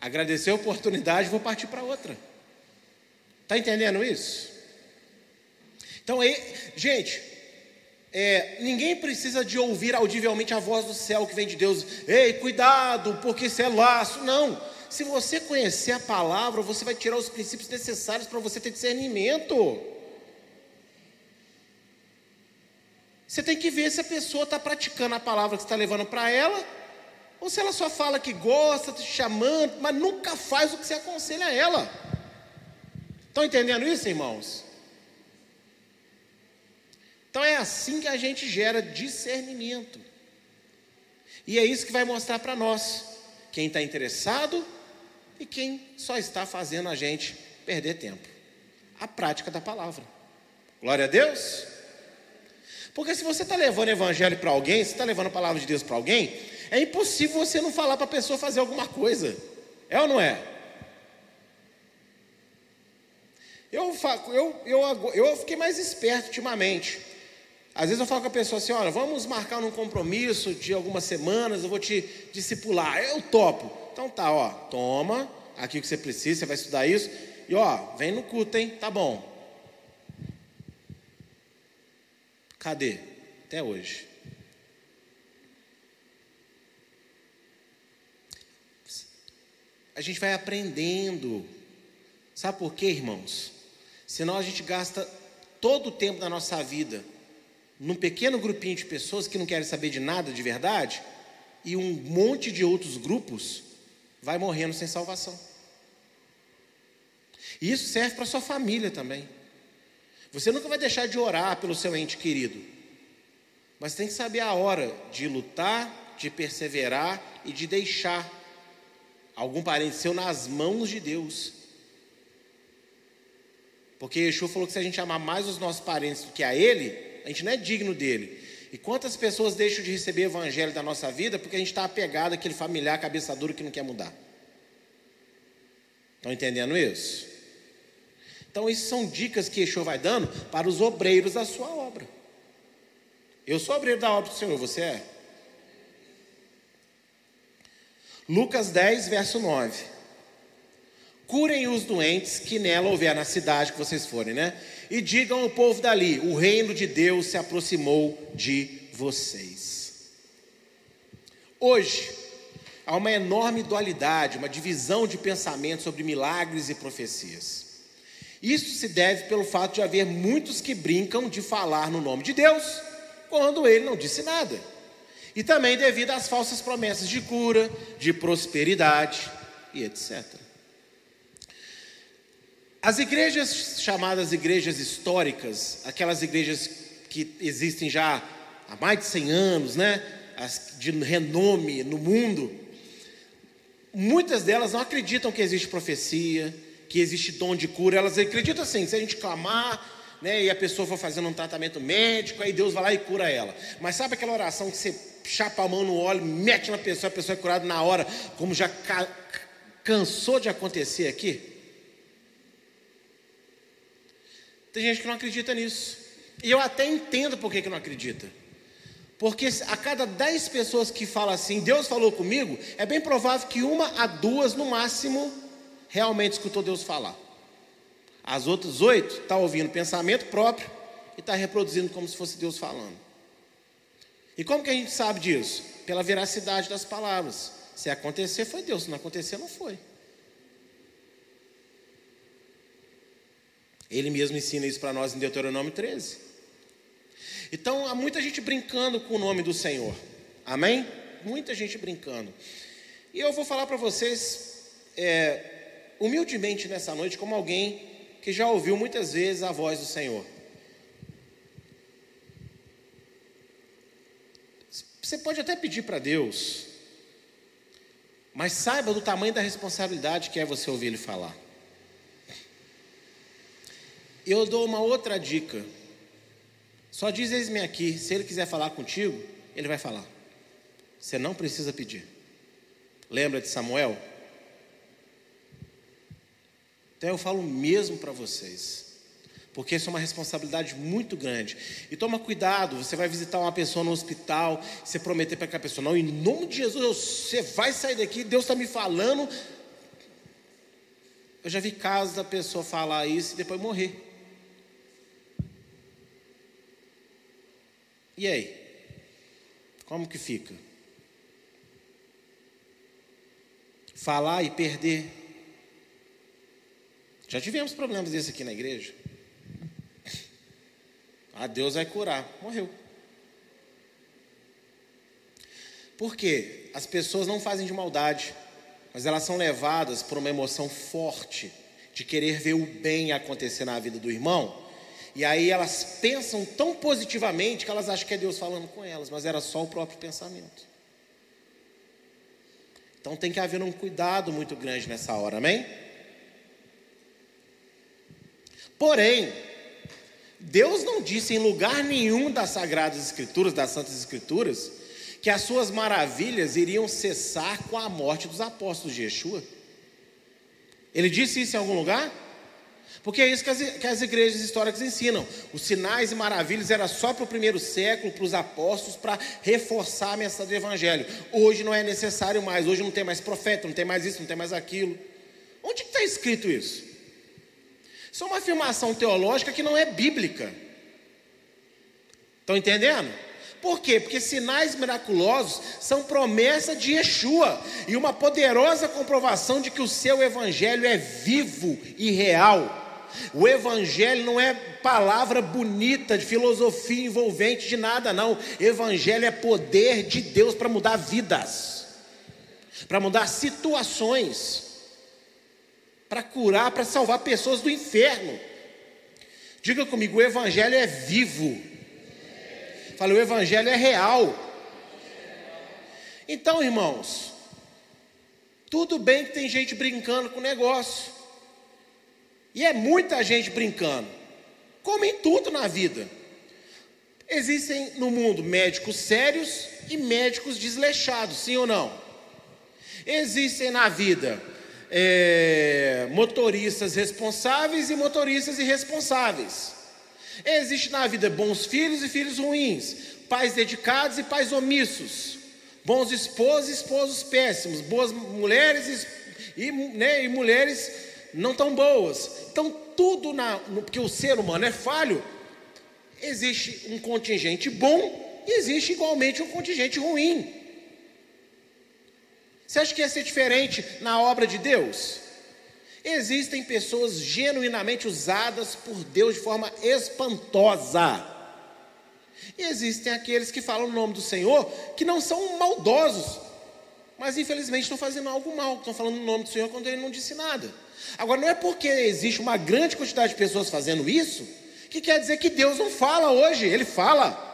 agradecer a oportunidade e vou partir para outra. Está entendendo isso? Então, aí, gente, é, ninguém precisa de ouvir audivelmente a voz do céu que vem de Deus. Ei, cuidado, porque isso é laço. Não. Se você conhecer a palavra, você vai tirar os princípios necessários para você ter discernimento. Você tem que ver se a pessoa está praticando a palavra que você está levando para ela, ou se ela só fala que gosta, te chamando, mas nunca faz o que você aconselha a ela. Estão entendendo isso, irmãos? Então é assim que a gente gera discernimento. E é isso que vai mostrar para nós quem está interessado e quem só está fazendo a gente perder tempo. A prática da palavra. Glória a Deus. Porque se você está levando o evangelho para alguém, se está levando a palavra de Deus para alguém, é impossível você não falar para a pessoa fazer alguma coisa. É ou não é? Eu, eu, eu, eu fiquei mais esperto ultimamente. Às vezes eu falo com a pessoa assim: olha, vamos marcar um compromisso de algumas semanas, eu vou te discipular. Eu topo. Então tá, ó, toma aqui o que você precisa, você vai estudar isso. E ó, vem no culto, hein? Tá bom. Cadê? Até hoje. A gente vai aprendendo. Sabe por quê, irmãos? Senão a gente gasta todo o tempo da nossa vida num pequeno grupinho de pessoas que não querem saber de nada de verdade, e um monte de outros grupos vai morrendo sem salvação. E isso serve para sua família também. Você nunca vai deixar de orar pelo seu ente querido, mas tem que saber a hora de lutar, de perseverar e de deixar algum parente seu nas mãos de Deus. Porque Yeshua falou que se a gente amar mais os nossos parentes do que a Ele, gente não é digno dele. E quantas pessoas deixam de receber o evangelho da nossa vida porque a gente está apegado àquele familiar cabeça dura que não quer mudar? Estão entendendo isso? Então, isso são dicas que Yeshua vai dando para os obreiros da sua obra. Eu sou obreiro da obra do Senhor, você é? Lucas 10, verso 9. Curem os doentes que nela houver na cidade que vocês forem, né? E digam ao povo dali: o reino de Deus se aproximou de vocês. Hoje, há uma enorme dualidade, uma divisão de pensamento sobre milagres e profecias. Isso se deve pelo fato de haver muitos que brincam de falar no nome de Deus, quando ele não disse nada e também devido às falsas promessas de cura, de prosperidade e etc. As igrejas chamadas igrejas históricas, aquelas igrejas que existem já há mais de 100 anos, né, as de renome no mundo, muitas delas não acreditam que existe profecia, que existe dom de cura, elas acreditam assim, se a gente clamar, né, e a pessoa for fazendo um tratamento médico, aí Deus vai lá e cura ela. Mas sabe aquela oração que você chapa a mão no óleo, mete na pessoa, a pessoa é curada na hora, como já ca cansou de acontecer aqui? Tem gente que não acredita nisso. E eu até entendo por que, que não acredita. Porque a cada dez pessoas que falam assim, Deus falou comigo, é bem provável que uma a duas, no máximo, realmente escutou Deus falar. As outras oito estão tá ouvindo pensamento próprio e está reproduzindo como se fosse Deus falando. E como que a gente sabe disso? Pela veracidade das palavras. Se acontecer, foi Deus. Se não acontecer, não foi. Ele mesmo ensina isso para nós em Deuteronômio 13. Então, há muita gente brincando com o nome do Senhor. Amém? Muita gente brincando. E eu vou falar para vocês, é, humildemente nessa noite, como alguém que já ouviu muitas vezes a voz do Senhor. Você pode até pedir para Deus, mas saiba do tamanho da responsabilidade que é você ouvir Ele falar. Eu dou uma outra dica. Só diz eis-me aqui, se Ele quiser falar contigo, Ele vai falar. Você não precisa pedir. Lembra de Samuel? Então eu falo mesmo para vocês, porque isso é uma responsabilidade muito grande. E toma cuidado, você vai visitar uma pessoa no hospital, você prometer para aquela pessoa, não, em nome de Jesus, você vai sair daqui, Deus está me falando. Eu já vi casos da pessoa falar isso e depois morrer. E aí? Como que fica? Falar e perder já tivemos problemas desses aqui na igreja. Ah, Deus vai curar. Morreu. Por quê? As pessoas não fazem de maldade, mas elas são levadas por uma emoção forte de querer ver o bem acontecer na vida do irmão. E aí elas pensam tão positivamente que elas acham que é Deus falando com elas, mas era só o próprio pensamento. Então tem que haver um cuidado muito grande nessa hora, amém? Porém, Deus não disse em lugar nenhum das Sagradas Escrituras, das Santas Escrituras, que as suas maravilhas iriam cessar com a morte dos apóstolos de Yeshua. Ele disse isso em algum lugar? Porque é isso que as, que as igrejas históricas ensinam. Os sinais e maravilhas era só para o primeiro século, para os apóstolos, para reforçar a mensagem do Evangelho. Hoje não é necessário mais, hoje não tem mais profeta, não tem mais isso, não tem mais aquilo. Onde está escrito isso? Isso é uma afirmação teológica que não é bíblica. Estão entendendo? Por quê? Porque sinais miraculosos são promessa de Yeshua e uma poderosa comprovação de que o seu evangelho é vivo e real. O evangelho não é palavra bonita de filosofia envolvente de nada, não. Evangelho é poder de Deus para mudar vidas, para mudar situações para curar, para salvar pessoas do inferno. Diga comigo, o Evangelho é vivo. Fala, o Evangelho é real. Então, irmãos, tudo bem que tem gente brincando com o negócio. E é muita gente brincando. Como em tudo na vida. Existem no mundo médicos sérios e médicos desleixados, sim ou não? Existem na vida é, motoristas responsáveis e motoristas irresponsáveis. Existe na vida bons filhos e filhos ruins, pais dedicados e pais omissos, bons esposos e esposos péssimos, boas mulheres e, né, e mulheres não tão boas. Então, tudo na, no, porque o ser humano é falho, existe um contingente bom e existe igualmente um contingente ruim. Você acha que ia ser diferente na obra de Deus? Existem pessoas genuinamente usadas por Deus de forma espantosa. E existem aqueles que falam o nome do Senhor que não são maldosos, mas infelizmente estão fazendo algo mal, estão falando o nome do Senhor quando ele não disse nada. Agora, não é porque existe uma grande quantidade de pessoas fazendo isso, que quer dizer que Deus não fala hoje, Ele fala.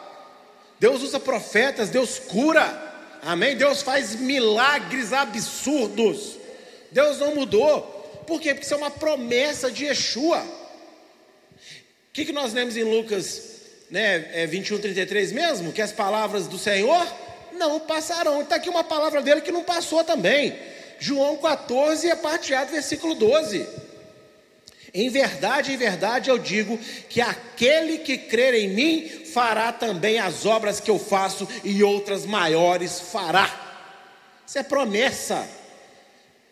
Deus usa profetas, Deus cura, Amém? Deus faz milagres absurdos. Deus não mudou. Por quê? Porque isso é uma promessa de Yeshua. O que, que nós lemos em Lucas né, é 21, 33 mesmo? Que as palavras do Senhor não passarão. Está aqui uma palavra dele que não passou também. João 14, a parte A do versículo 12. Em verdade, em verdade eu digo que aquele que crer em mim fará também as obras que eu faço e outras maiores fará. Isso é promessa.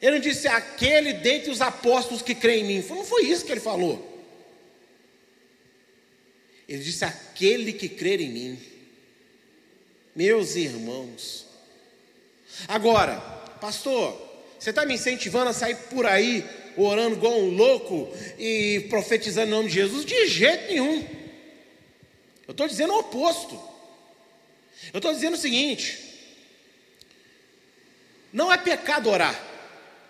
Ele disse aquele dentre os apóstolos que crê em mim. Não foi isso que ele falou. Ele disse aquele que crer em mim. Meus irmãos. Agora, pastor, você está me incentivando a sair por aí orando igual um louco e profetizando em nome de Jesus? De jeito nenhum. Eu estou dizendo o oposto. Eu estou dizendo o seguinte: não é pecado orar,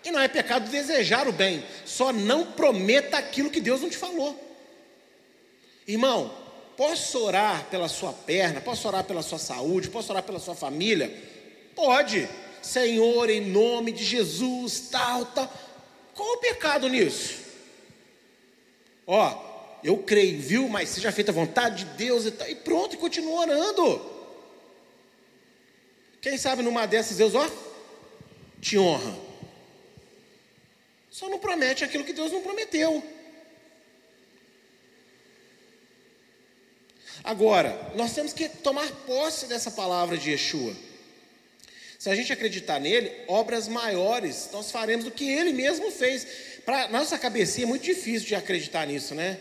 e não é pecado desejar o bem, só não prometa aquilo que Deus não te falou. Irmão, posso orar pela sua perna, posso orar pela sua saúde, posso orar pela sua família? Pode, Senhor, em nome de Jesus, tal, tal. Qual o pecado nisso? Ó, eu creio, viu? Mas seja feita a vontade de Deus e, tal, e pronto, e continua orando. Quem sabe numa dessas Deus, ó, te honra. Só não promete aquilo que Deus não prometeu. Agora, nós temos que tomar posse dessa palavra de Yeshua. Se a gente acreditar nele, obras maiores nós faremos do que ele mesmo fez. Para nossa cabeça é muito difícil de acreditar nisso, né?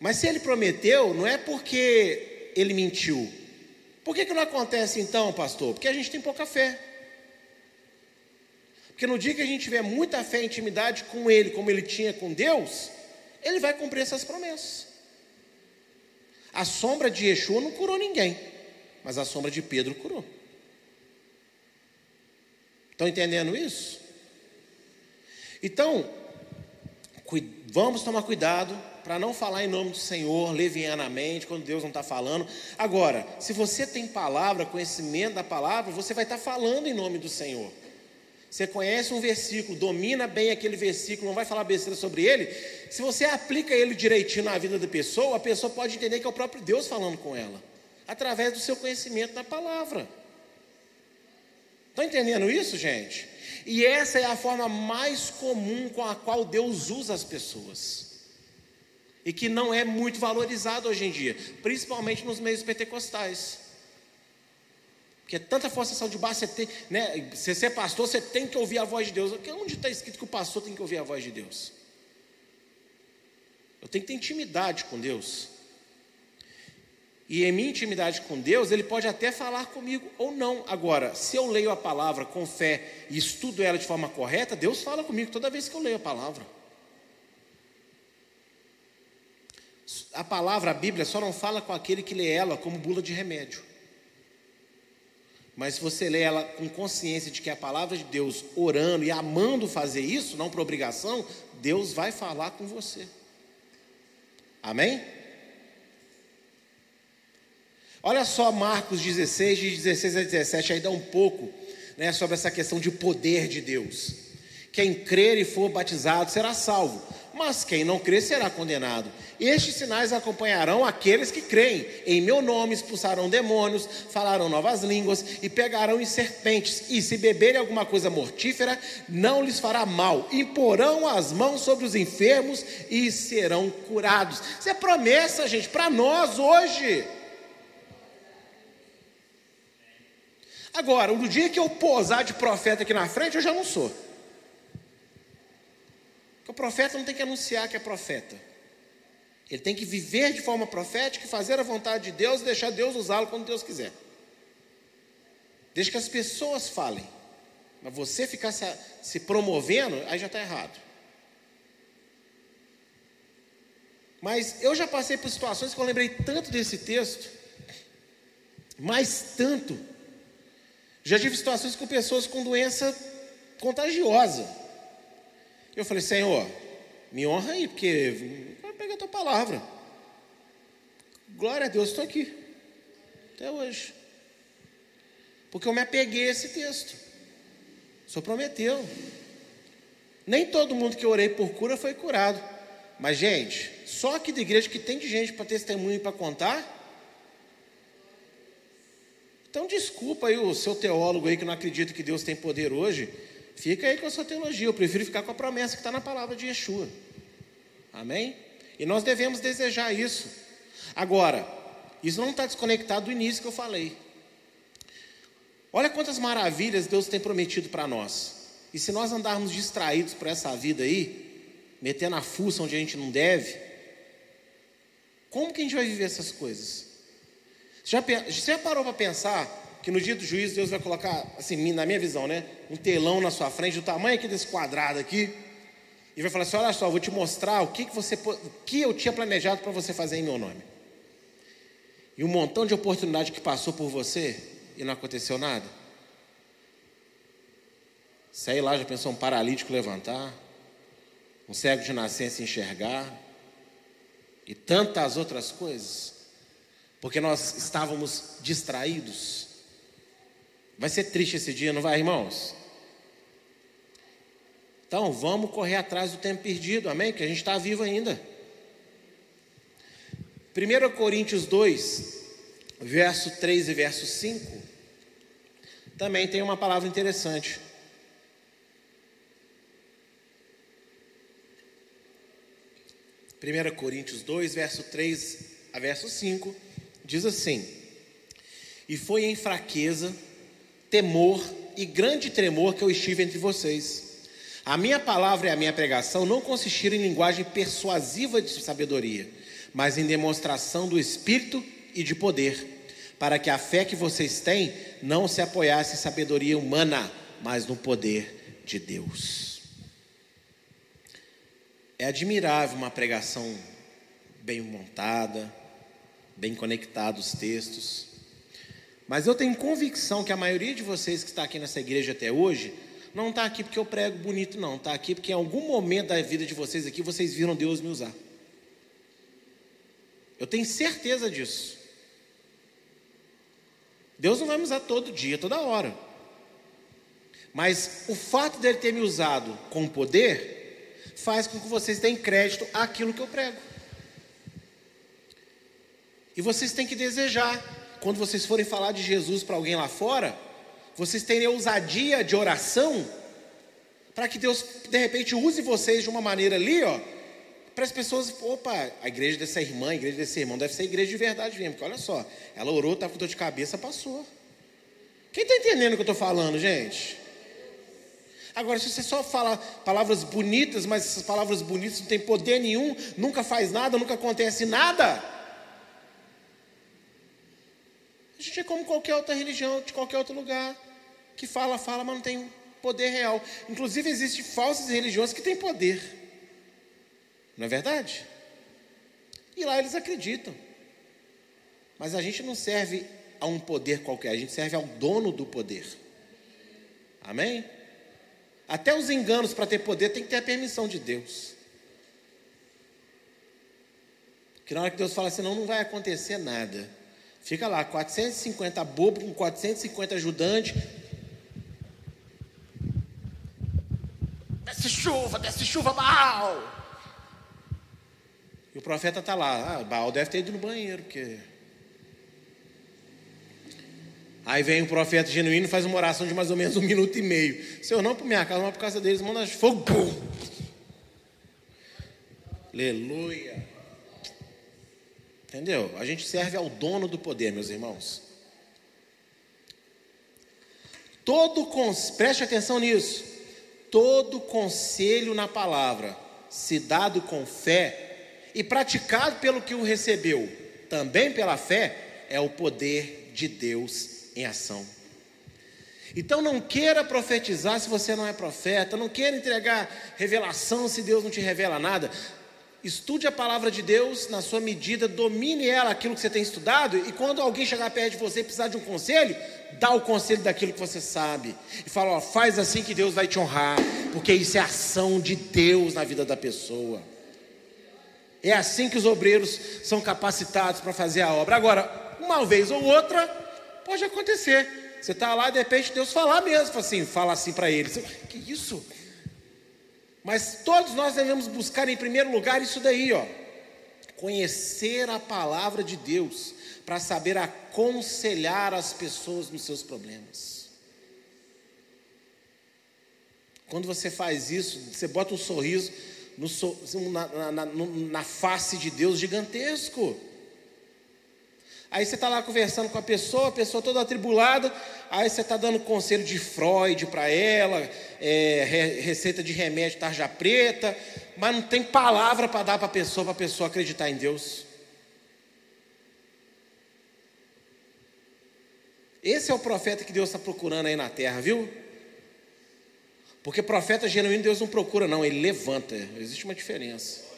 Mas se ele prometeu, não é porque ele mentiu. Por que, que não acontece então, pastor? Porque a gente tem pouca fé. Porque no dia que a gente tiver muita fé e intimidade com Ele, como Ele tinha com Deus, Ele vai cumprir essas promessas. A sombra de Yeshua não curou ninguém, mas a sombra de Pedro curou. Estão entendendo isso? Então, vamos tomar cuidado para não falar em nome do Senhor levianamente, quando Deus não está falando. Agora, se você tem palavra, conhecimento da palavra, você vai estar tá falando em nome do Senhor. Você conhece um versículo, domina bem aquele versículo, não vai falar besteira sobre ele. Se você aplica ele direitinho na vida da pessoa, a pessoa pode entender que é o próprio Deus falando com ela, através do seu conhecimento da palavra. Estão entendendo isso, gente? E essa é a forma mais comum com a qual Deus usa as pessoas. E que não é muito valorizado hoje em dia, principalmente nos meios pentecostais. Porque é tanta forçação de barra, você tem, né? Se você é pastor, você tem que ouvir a voz de Deus. Onde está escrito que o pastor tem que ouvir a voz de Deus? Eu tenho que ter intimidade com Deus. E em minha intimidade com Deus, Ele pode até falar comigo ou não. Agora, se eu leio a palavra com fé e estudo ela de forma correta, Deus fala comigo toda vez que eu leio a palavra. A palavra, a Bíblia, só não fala com aquele que lê ela como bula de remédio. Mas se você lê ela com consciência de que é a palavra de Deus, orando e amando fazer isso, não por obrigação, Deus vai falar com você. Amém? Olha só Marcos 16, de 16 a 17, aí dá um pouco né, sobre essa questão de poder de Deus. Quem crer e for batizado será salvo, mas quem não crê será condenado. Estes sinais acompanharão aqueles que creem. Em meu nome expulsarão demônios, falarão novas línguas e pegarão em serpentes. E se beberem alguma coisa mortífera, não lhes fará mal. Imporão as mãos sobre os enfermos e serão curados. Isso é promessa, gente, para nós hoje. Agora, no dia que eu posar de profeta aqui na frente, eu já não sou. O profeta não tem que anunciar que é profeta. Ele tem que viver de forma profética e fazer a vontade de Deus e deixar Deus usá-lo quando Deus quiser. Desde que as pessoas falem. Mas você ficar se, se promovendo, aí já está errado. Mas eu já passei por situações que eu lembrei tanto desse texto, mas tanto. Já tive situações com pessoas com doença contagiosa. Eu falei, Senhor, me honra aí, porque vai pegar a tua palavra. Glória a Deus, estou aqui. Até hoje. Porque eu me apeguei a esse texto. O Senhor prometeu. Nem todo mundo que eu orei por cura foi curado. Mas, gente, só aqui da igreja que tem de gente para testemunho e para contar. Então, desculpa aí o seu teólogo aí que não acredita que Deus tem poder hoje. Fica aí com a sua teologia. Eu prefiro ficar com a promessa que está na palavra de Yeshua. Amém? E nós devemos desejar isso. Agora, isso não está desconectado do início que eu falei. Olha quantas maravilhas Deus tem prometido para nós. E se nós andarmos distraídos por essa vida aí, metendo a fuça onde a gente não deve, como que a gente vai viver essas coisas? Já, já parou para pensar que no dia do juízo Deus vai colocar, assim, na minha visão, né? Um telão na sua frente, do tamanho aqui desse quadrado aqui, e vai falar assim: olha só, vou te mostrar o que, que, você, o que eu tinha planejado para você fazer em meu nome. E um montão de oportunidade que passou por você e não aconteceu nada. Sei lá, já pensou um paralítico levantar, um cego de nascença enxergar, e tantas outras coisas, porque nós estávamos distraídos. Vai ser triste esse dia, não vai, irmãos? Então, vamos correr atrás do tempo perdido, amém? Que a gente está vivo ainda. 1 Coríntios 2, verso 3 e verso 5, também tem uma palavra interessante. Primeira Coríntios 2, verso 3 a verso 5, diz assim: E foi em fraqueza, temor e grande tremor que eu estive entre vocês. A minha palavra e a minha pregação não consistiram em linguagem persuasiva de sabedoria, mas em demonstração do Espírito e de poder, para que a fé que vocês têm não se apoiasse em sabedoria humana, mas no poder de Deus. É admirável uma pregação bem montada, bem conectada os textos. Mas eu tenho convicção que a maioria de vocês que está aqui nessa igreja até hoje não está aqui porque eu prego bonito, não. Está aqui porque em algum momento da vida de vocês aqui vocês viram Deus me usar. Eu tenho certeza disso. Deus não vai me usar todo dia, toda hora. Mas o fato dele ter me usado com poder faz com que vocês deem crédito àquilo que eu prego. E vocês têm que desejar quando vocês forem falar de Jesus para alguém lá fora, vocês terem ousadia de oração, para que Deus de repente use vocês de uma maneira ali, ó, para as pessoas, opa, a igreja dessa irmã, a igreja desse irmão deve ser igreja de verdade mesmo, porque olha só, ela orou, estava com dor de cabeça, passou. Quem está entendendo o que eu estou falando, gente? Agora, se você só fala palavras bonitas, mas essas palavras bonitas não têm poder nenhum, nunca faz nada, nunca acontece nada, A gente é como qualquer outra religião, de qualquer outro lugar, que fala, fala, mas não tem poder real. Inclusive, existem falsas religiões que têm poder. Não é verdade? E lá eles acreditam. Mas a gente não serve a um poder qualquer, a gente serve ao dono do poder. Amém? Até os enganos para ter poder tem que ter a permissão de Deus. Que na hora que Deus fala assim, não, não vai acontecer nada. Fica lá, 450 bobo com 450 ajudantes. Desce chuva, desce chuva mal. E o profeta está lá. Ah, Baal deve ter ido no banheiro, porque. Aí vem o profeta genuíno e faz uma oração de mais ou menos um minuto e meio. Senhor, não por minha casa, mas por causa deles, manda fogo. Pum. Aleluia. Entendeu? A gente serve ao dono do poder, meus irmãos. Todo, preste atenção nisso. Todo conselho na palavra, se dado com fé e praticado pelo que o recebeu, também pela fé, é o poder de Deus em ação. Então não queira profetizar se você não é profeta, não queira entregar revelação se Deus não te revela nada. Estude a palavra de Deus na sua medida, domine ela, aquilo que você tem estudado, e quando alguém chegar perto de você e precisar de um conselho, dá o conselho daquilo que você sabe. E fala, ó, faz assim que Deus vai te honrar, porque isso é ação de Deus na vida da pessoa. É assim que os obreiros são capacitados para fazer a obra. Agora, uma vez ou outra, pode acontecer. Você está lá e de repente Deus falar mesmo, assim, fala assim para eles. Que isso? Mas todos nós devemos buscar em primeiro lugar isso daí, ó. Conhecer a palavra de Deus para saber aconselhar as pessoas nos seus problemas. Quando você faz isso, você bota um sorriso no, na, na, na face de Deus gigantesco. Aí você está lá conversando com a pessoa, a pessoa toda atribulada, aí você está dando conselho de Freud para ela, é, receita de remédio tarja preta, mas não tem palavra para dar para a pessoa, para a pessoa acreditar em Deus. Esse é o profeta que Deus está procurando aí na terra, viu? Porque profeta genuíno Deus não procura, não, ele levanta. Existe uma diferença.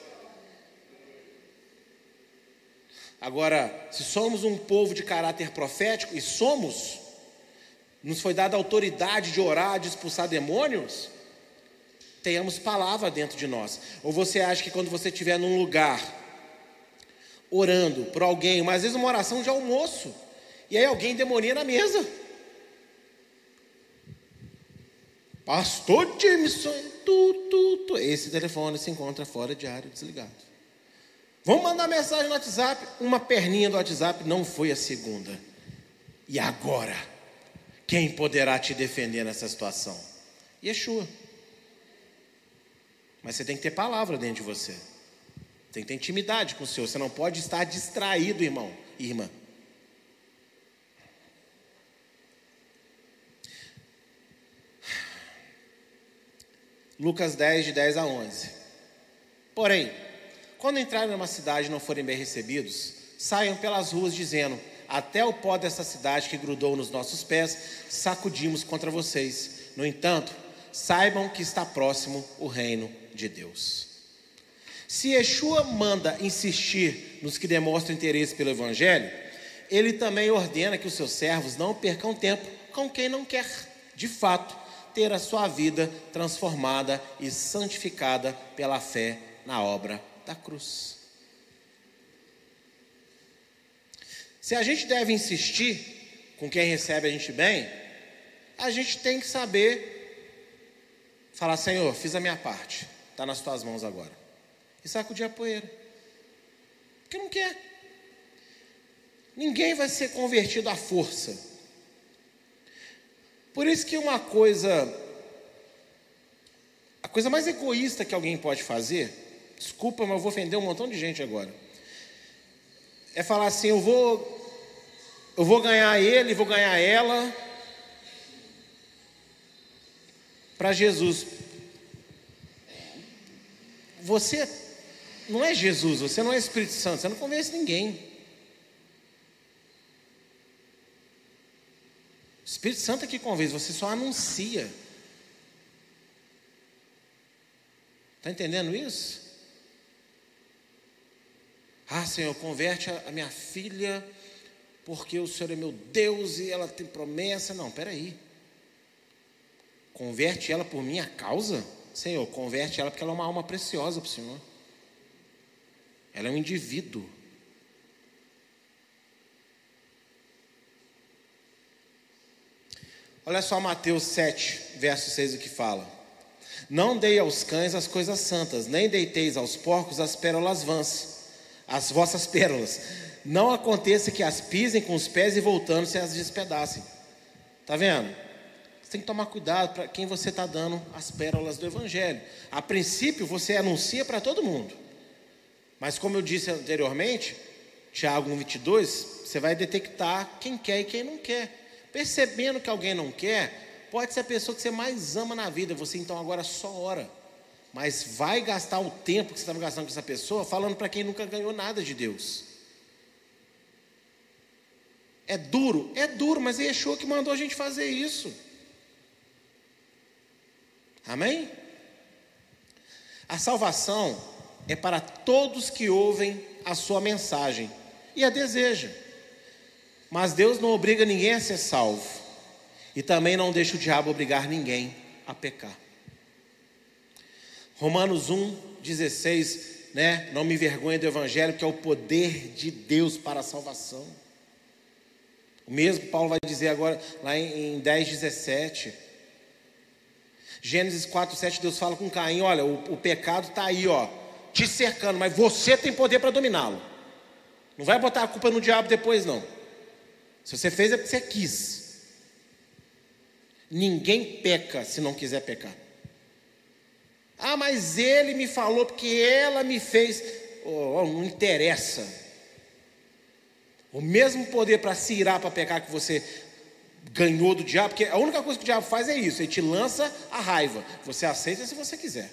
Agora, se somos um povo de caráter profético, e somos, nos foi dada autoridade de orar, de expulsar demônios, tenhamos palavra dentro de nós. Ou você acha que quando você estiver num lugar, orando por alguém, mas às vezes uma oração de almoço, e aí alguém demonia na mesa. Pastor Jameson, tu, tu, tu. esse telefone se encontra fora de área desligado. Vamos mandar mensagem no WhatsApp. Uma perninha do WhatsApp não foi a segunda. E agora? Quem poderá te defender nessa situação? Yeshua. Mas você tem que ter palavra dentro de você. Tem que ter intimidade com o Senhor. Você não pode estar distraído, irmão, irmã. Lucas 10, de 10 a 11. Porém, quando entrarem numa cidade e não forem bem recebidos, saiam pelas ruas dizendo: Até o pó dessa cidade que grudou nos nossos pés, sacudimos contra vocês. No entanto, saibam que está próximo o reino de Deus. Se Yeshua manda insistir nos que demonstram interesse pelo Evangelho, ele também ordena que os seus servos não percam tempo com quem não quer, de fato, ter a sua vida transformada e santificada pela fé na obra da cruz. Se a gente deve insistir com quem recebe a gente bem, a gente tem que saber falar: Senhor, fiz a minha parte, está nas tuas mãos agora. E sacudir a poeira. Porque não quer. Ninguém vai ser convertido à força. Por isso que uma coisa, a coisa mais egoísta que alguém pode fazer Desculpa, mas eu vou ofender um montão de gente agora. É falar assim: eu vou, eu vou ganhar ele, vou ganhar ela para Jesus. Você não é Jesus, você não é Espírito Santo, você não convence ninguém. O Espírito Santo é que convence, você só anuncia. Está entendendo isso? Ah, Senhor, converte a minha filha, porque o Senhor é meu Deus e ela tem promessa. Não, peraí. Converte ela por minha causa? Senhor, converte ela porque ela é uma alma preciosa para o Senhor. Ela é um indivíduo. Olha só Mateus 7, verso 6 o que fala. Não dei aos cães as coisas santas, nem deiteis aos porcos as pérolas vãs as vossas pérolas. Não aconteça que as pisem com os pés e voltando se as despedacem. Tá vendo? Você tem que tomar cuidado para quem você está dando as pérolas do Evangelho. A princípio, você anuncia para todo mundo. Mas como eu disse anteriormente, Tiago 1,22, você vai detectar quem quer e quem não quer. Percebendo que alguém não quer, pode ser a pessoa que você mais ama na vida. Você então agora só ora. Mas vai gastar o tempo que você estava gastando com essa pessoa falando para quem nunca ganhou nada de Deus. É duro? É duro, mas é Yeshua que mandou a gente fazer isso. Amém? A salvação é para todos que ouvem a sua mensagem e a desejam. Mas Deus não obriga ninguém a ser salvo. E também não deixa o diabo obrigar ninguém a pecar. Romanos 1, 16, né? Não me vergonhe do Evangelho, que é o poder de Deus para a salvação. O mesmo Paulo vai dizer agora, lá em, em 10, 17. Gênesis 4, 7, Deus fala com Caim: olha, o, o pecado está aí, ó, te cercando, mas você tem poder para dominá-lo. Não vai botar a culpa no diabo depois, não. Se você fez é porque você quis. Ninguém peca se não quiser pecar. Ah, mas ele me falou porque ela me fez. Oh, não interessa. O mesmo poder para se irar para pecar que você ganhou do diabo, porque a única coisa que o diabo faz é isso, ele te lança a raiva. Você aceita se você quiser.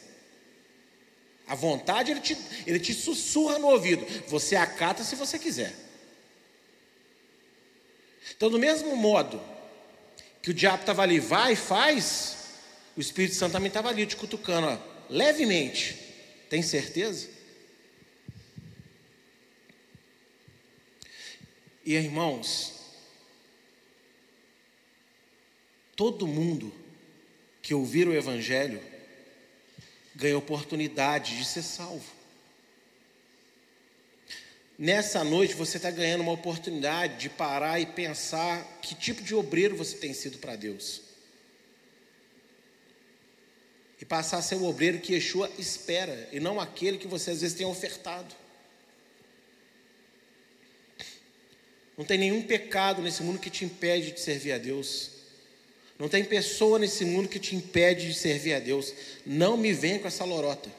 A vontade ele te, ele te sussurra no ouvido. Você acata se você quiser. Então, do mesmo modo que o diabo estava ali, vai, faz, o Espírito Santo também estava ali te cutucando. Ó levemente. Tem certeza? E irmãos, todo mundo que ouvir o Evangelho ganha oportunidade de ser salvo. Nessa noite você está ganhando uma oportunidade de parar e pensar que tipo de obreiro você tem sido para Deus e passar a ser o obreiro que Yeshua espera e não aquele que você às vezes tem ofertado. Não tem nenhum pecado nesse mundo que te impede de servir a Deus. Não tem pessoa nesse mundo que te impede de servir a Deus. Não me venha com essa lorota.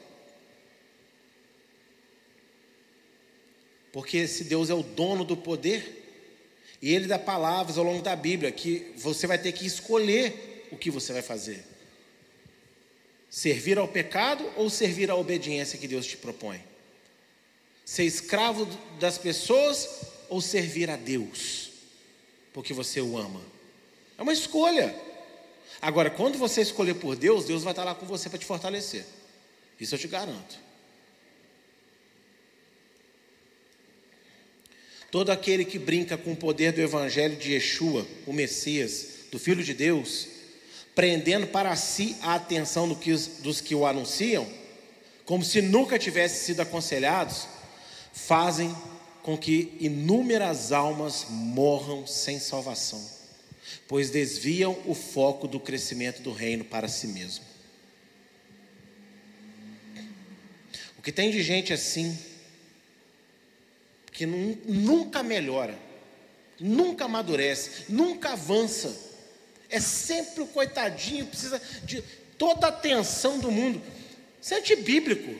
Porque esse Deus é o dono do poder. E ele dá palavras ao longo da Bíblia que você vai ter que escolher o que você vai fazer. Servir ao pecado ou servir à obediência que Deus te propõe? Ser escravo das pessoas ou servir a Deus? Porque você o ama. É uma escolha. Agora, quando você escolher por Deus, Deus vai estar lá com você para te fortalecer. Isso eu te garanto. Todo aquele que brinca com o poder do Evangelho de Yeshua, o Messias, do Filho de Deus, prendendo para si a atenção do que os, dos que o anunciam, como se nunca tivessem sido aconselhados, fazem com que inúmeras almas morram sem salvação, pois desviam o foco do crescimento do reino para si mesmo. O que tem de gente assim, que nunca melhora, nunca amadurece, nunca avança, é sempre o coitadinho, precisa de toda a atenção do mundo. Isso é antibíblico.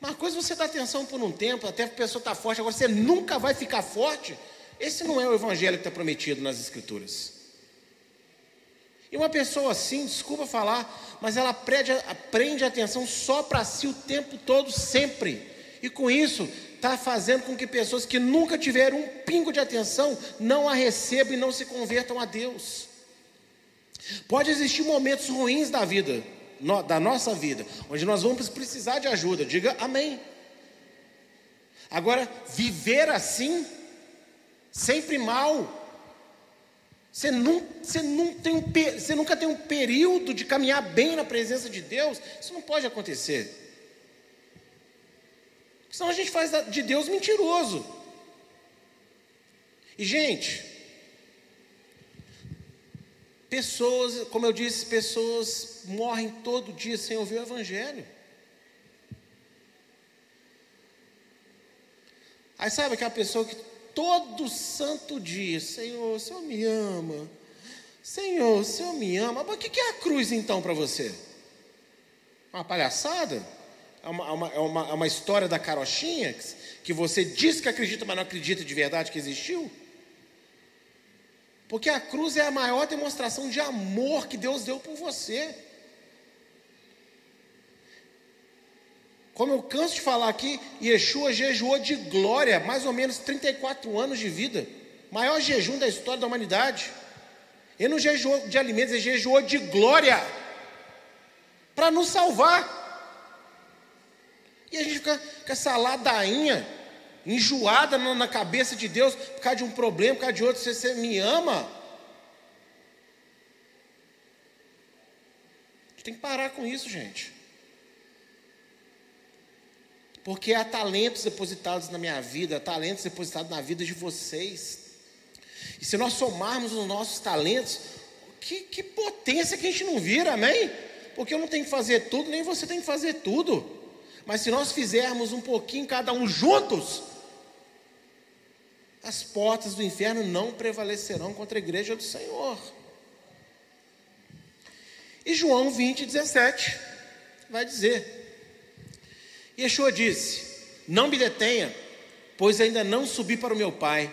Uma coisa é você dá atenção por um tempo, até a pessoa está forte, agora você nunca vai ficar forte. Esse não é o evangelho que está prometido nas Escrituras. E uma pessoa assim, desculpa falar, mas ela aprende, aprende atenção só para si o tempo todo, sempre. E com isso, está fazendo com que pessoas que nunca tiveram um pingo de atenção não a recebam e não se convertam a Deus. Pode existir momentos ruins da vida, da nossa vida, onde nós vamos precisar de ajuda, diga amém. Agora, viver assim, sempre mal, você, não, você, não tem você nunca tem um período de caminhar bem na presença de Deus, isso não pode acontecer. Senão a gente faz de Deus mentiroso. E, gente, pessoas, como eu disse, pessoas morrem todo dia sem ouvir o Evangelho. Aí sabe aquela pessoa que todo santo dia, Senhor, o Senhor me ama. Senhor, o Senhor me ama. Mas o que é a cruz então para você? Uma palhaçada? É uma, é uma, é uma, é uma história da carochinha? Que você diz que acredita, mas não acredita de verdade que existiu? Porque a cruz é a maior demonstração de amor que Deus deu por você. Como eu canso de falar aqui, Yeshua jejuou de glória, mais ou menos 34 anos de vida. Maior jejum da história da humanidade. Ele não jejuou de alimentos, ele jejuou de glória. Para nos salvar. E a gente fica com essa ladainha, enjoada na cabeça de Deus, por causa de um problema, por causa de outro, se você me ama. Tem que parar com isso, gente. Porque há talentos depositados na minha vida, talentos depositados na vida de vocês. E se nós somarmos os nossos talentos, que, que potência que a gente não vira, amém? Porque eu não tenho que fazer tudo, nem você tem que fazer tudo. Mas se nós fizermos um pouquinho cada um juntos, as portas do inferno não prevalecerão contra a igreja do Senhor. E João 20, 17 vai dizer: Yeshua disse: Não me detenha, pois ainda não subi para o meu Pai,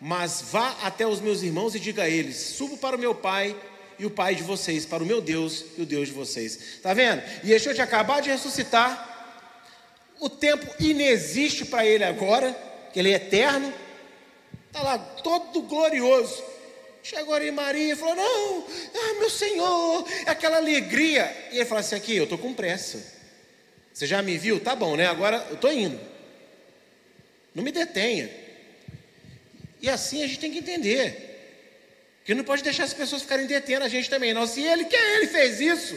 mas vá até os meus irmãos e diga a eles: Subo para o meu Pai e o Pai de vocês, para o meu Deus e o Deus de vocês. Está vendo? Yeshua tinha acabado de ressuscitar, o tempo inexiste para ele agora, que ele é eterno, está lá todo glorioso. Chegou ali Maria e falou: Não, ah, meu Senhor, é aquela alegria. E ele falou assim: Aqui, eu estou com pressa. Você já me viu? Tá bom, né? Agora eu estou indo. Não me detenha. E assim a gente tem que entender. Que não pode deixar as pessoas ficarem detendo a gente também, não. Se ele quer, ele fez isso.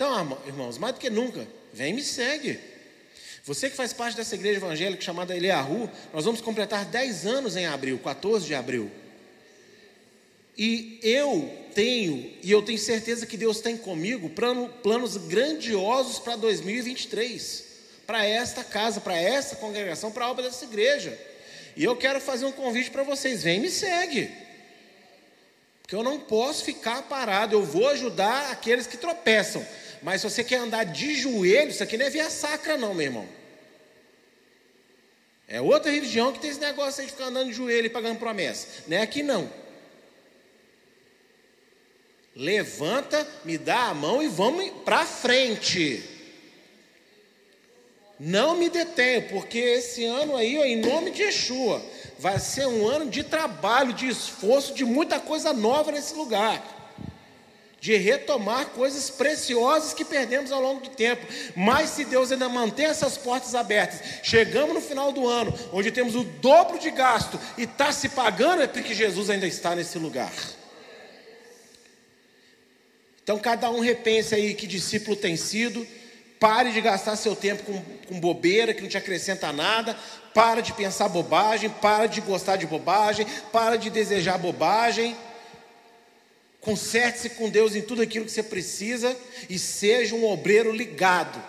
Então, irmãos, mais do que nunca, vem e me segue. Você que faz parte dessa igreja evangélica chamada Eliahu, nós vamos completar 10 anos em abril, 14 de abril. E eu tenho, e eu tenho certeza que Deus tem comigo, plano, planos grandiosos para 2023, para esta casa, para esta congregação, para a obra dessa igreja. E eu quero fazer um convite para vocês: vem me segue. Porque eu não posso ficar parado, eu vou ajudar aqueles que tropeçam. Mas se você quer andar de joelho, isso aqui não é via sacra, não, meu irmão. É outra religião que tem esse negócio de ficar andando de joelho e pagando promessa. Não é aqui não. Levanta, me dá a mão e vamos para frente. Não me detenho, porque esse ano aí, ó, em nome de Yeshua, vai ser um ano de trabalho, de esforço, de muita coisa nova nesse lugar. De retomar coisas preciosas que perdemos ao longo do tempo. Mas se Deus ainda mantém essas portas abertas, chegamos no final do ano, onde temos o dobro de gasto e está se pagando, é porque Jesus ainda está nesse lugar. Então, cada um repense aí que discípulo tem sido. Pare de gastar seu tempo com, com bobeira que não te acrescenta nada. Para de pensar bobagem. Para de gostar de bobagem. Para de desejar bobagem. Conserte-se com Deus em tudo aquilo que você precisa e seja um obreiro ligado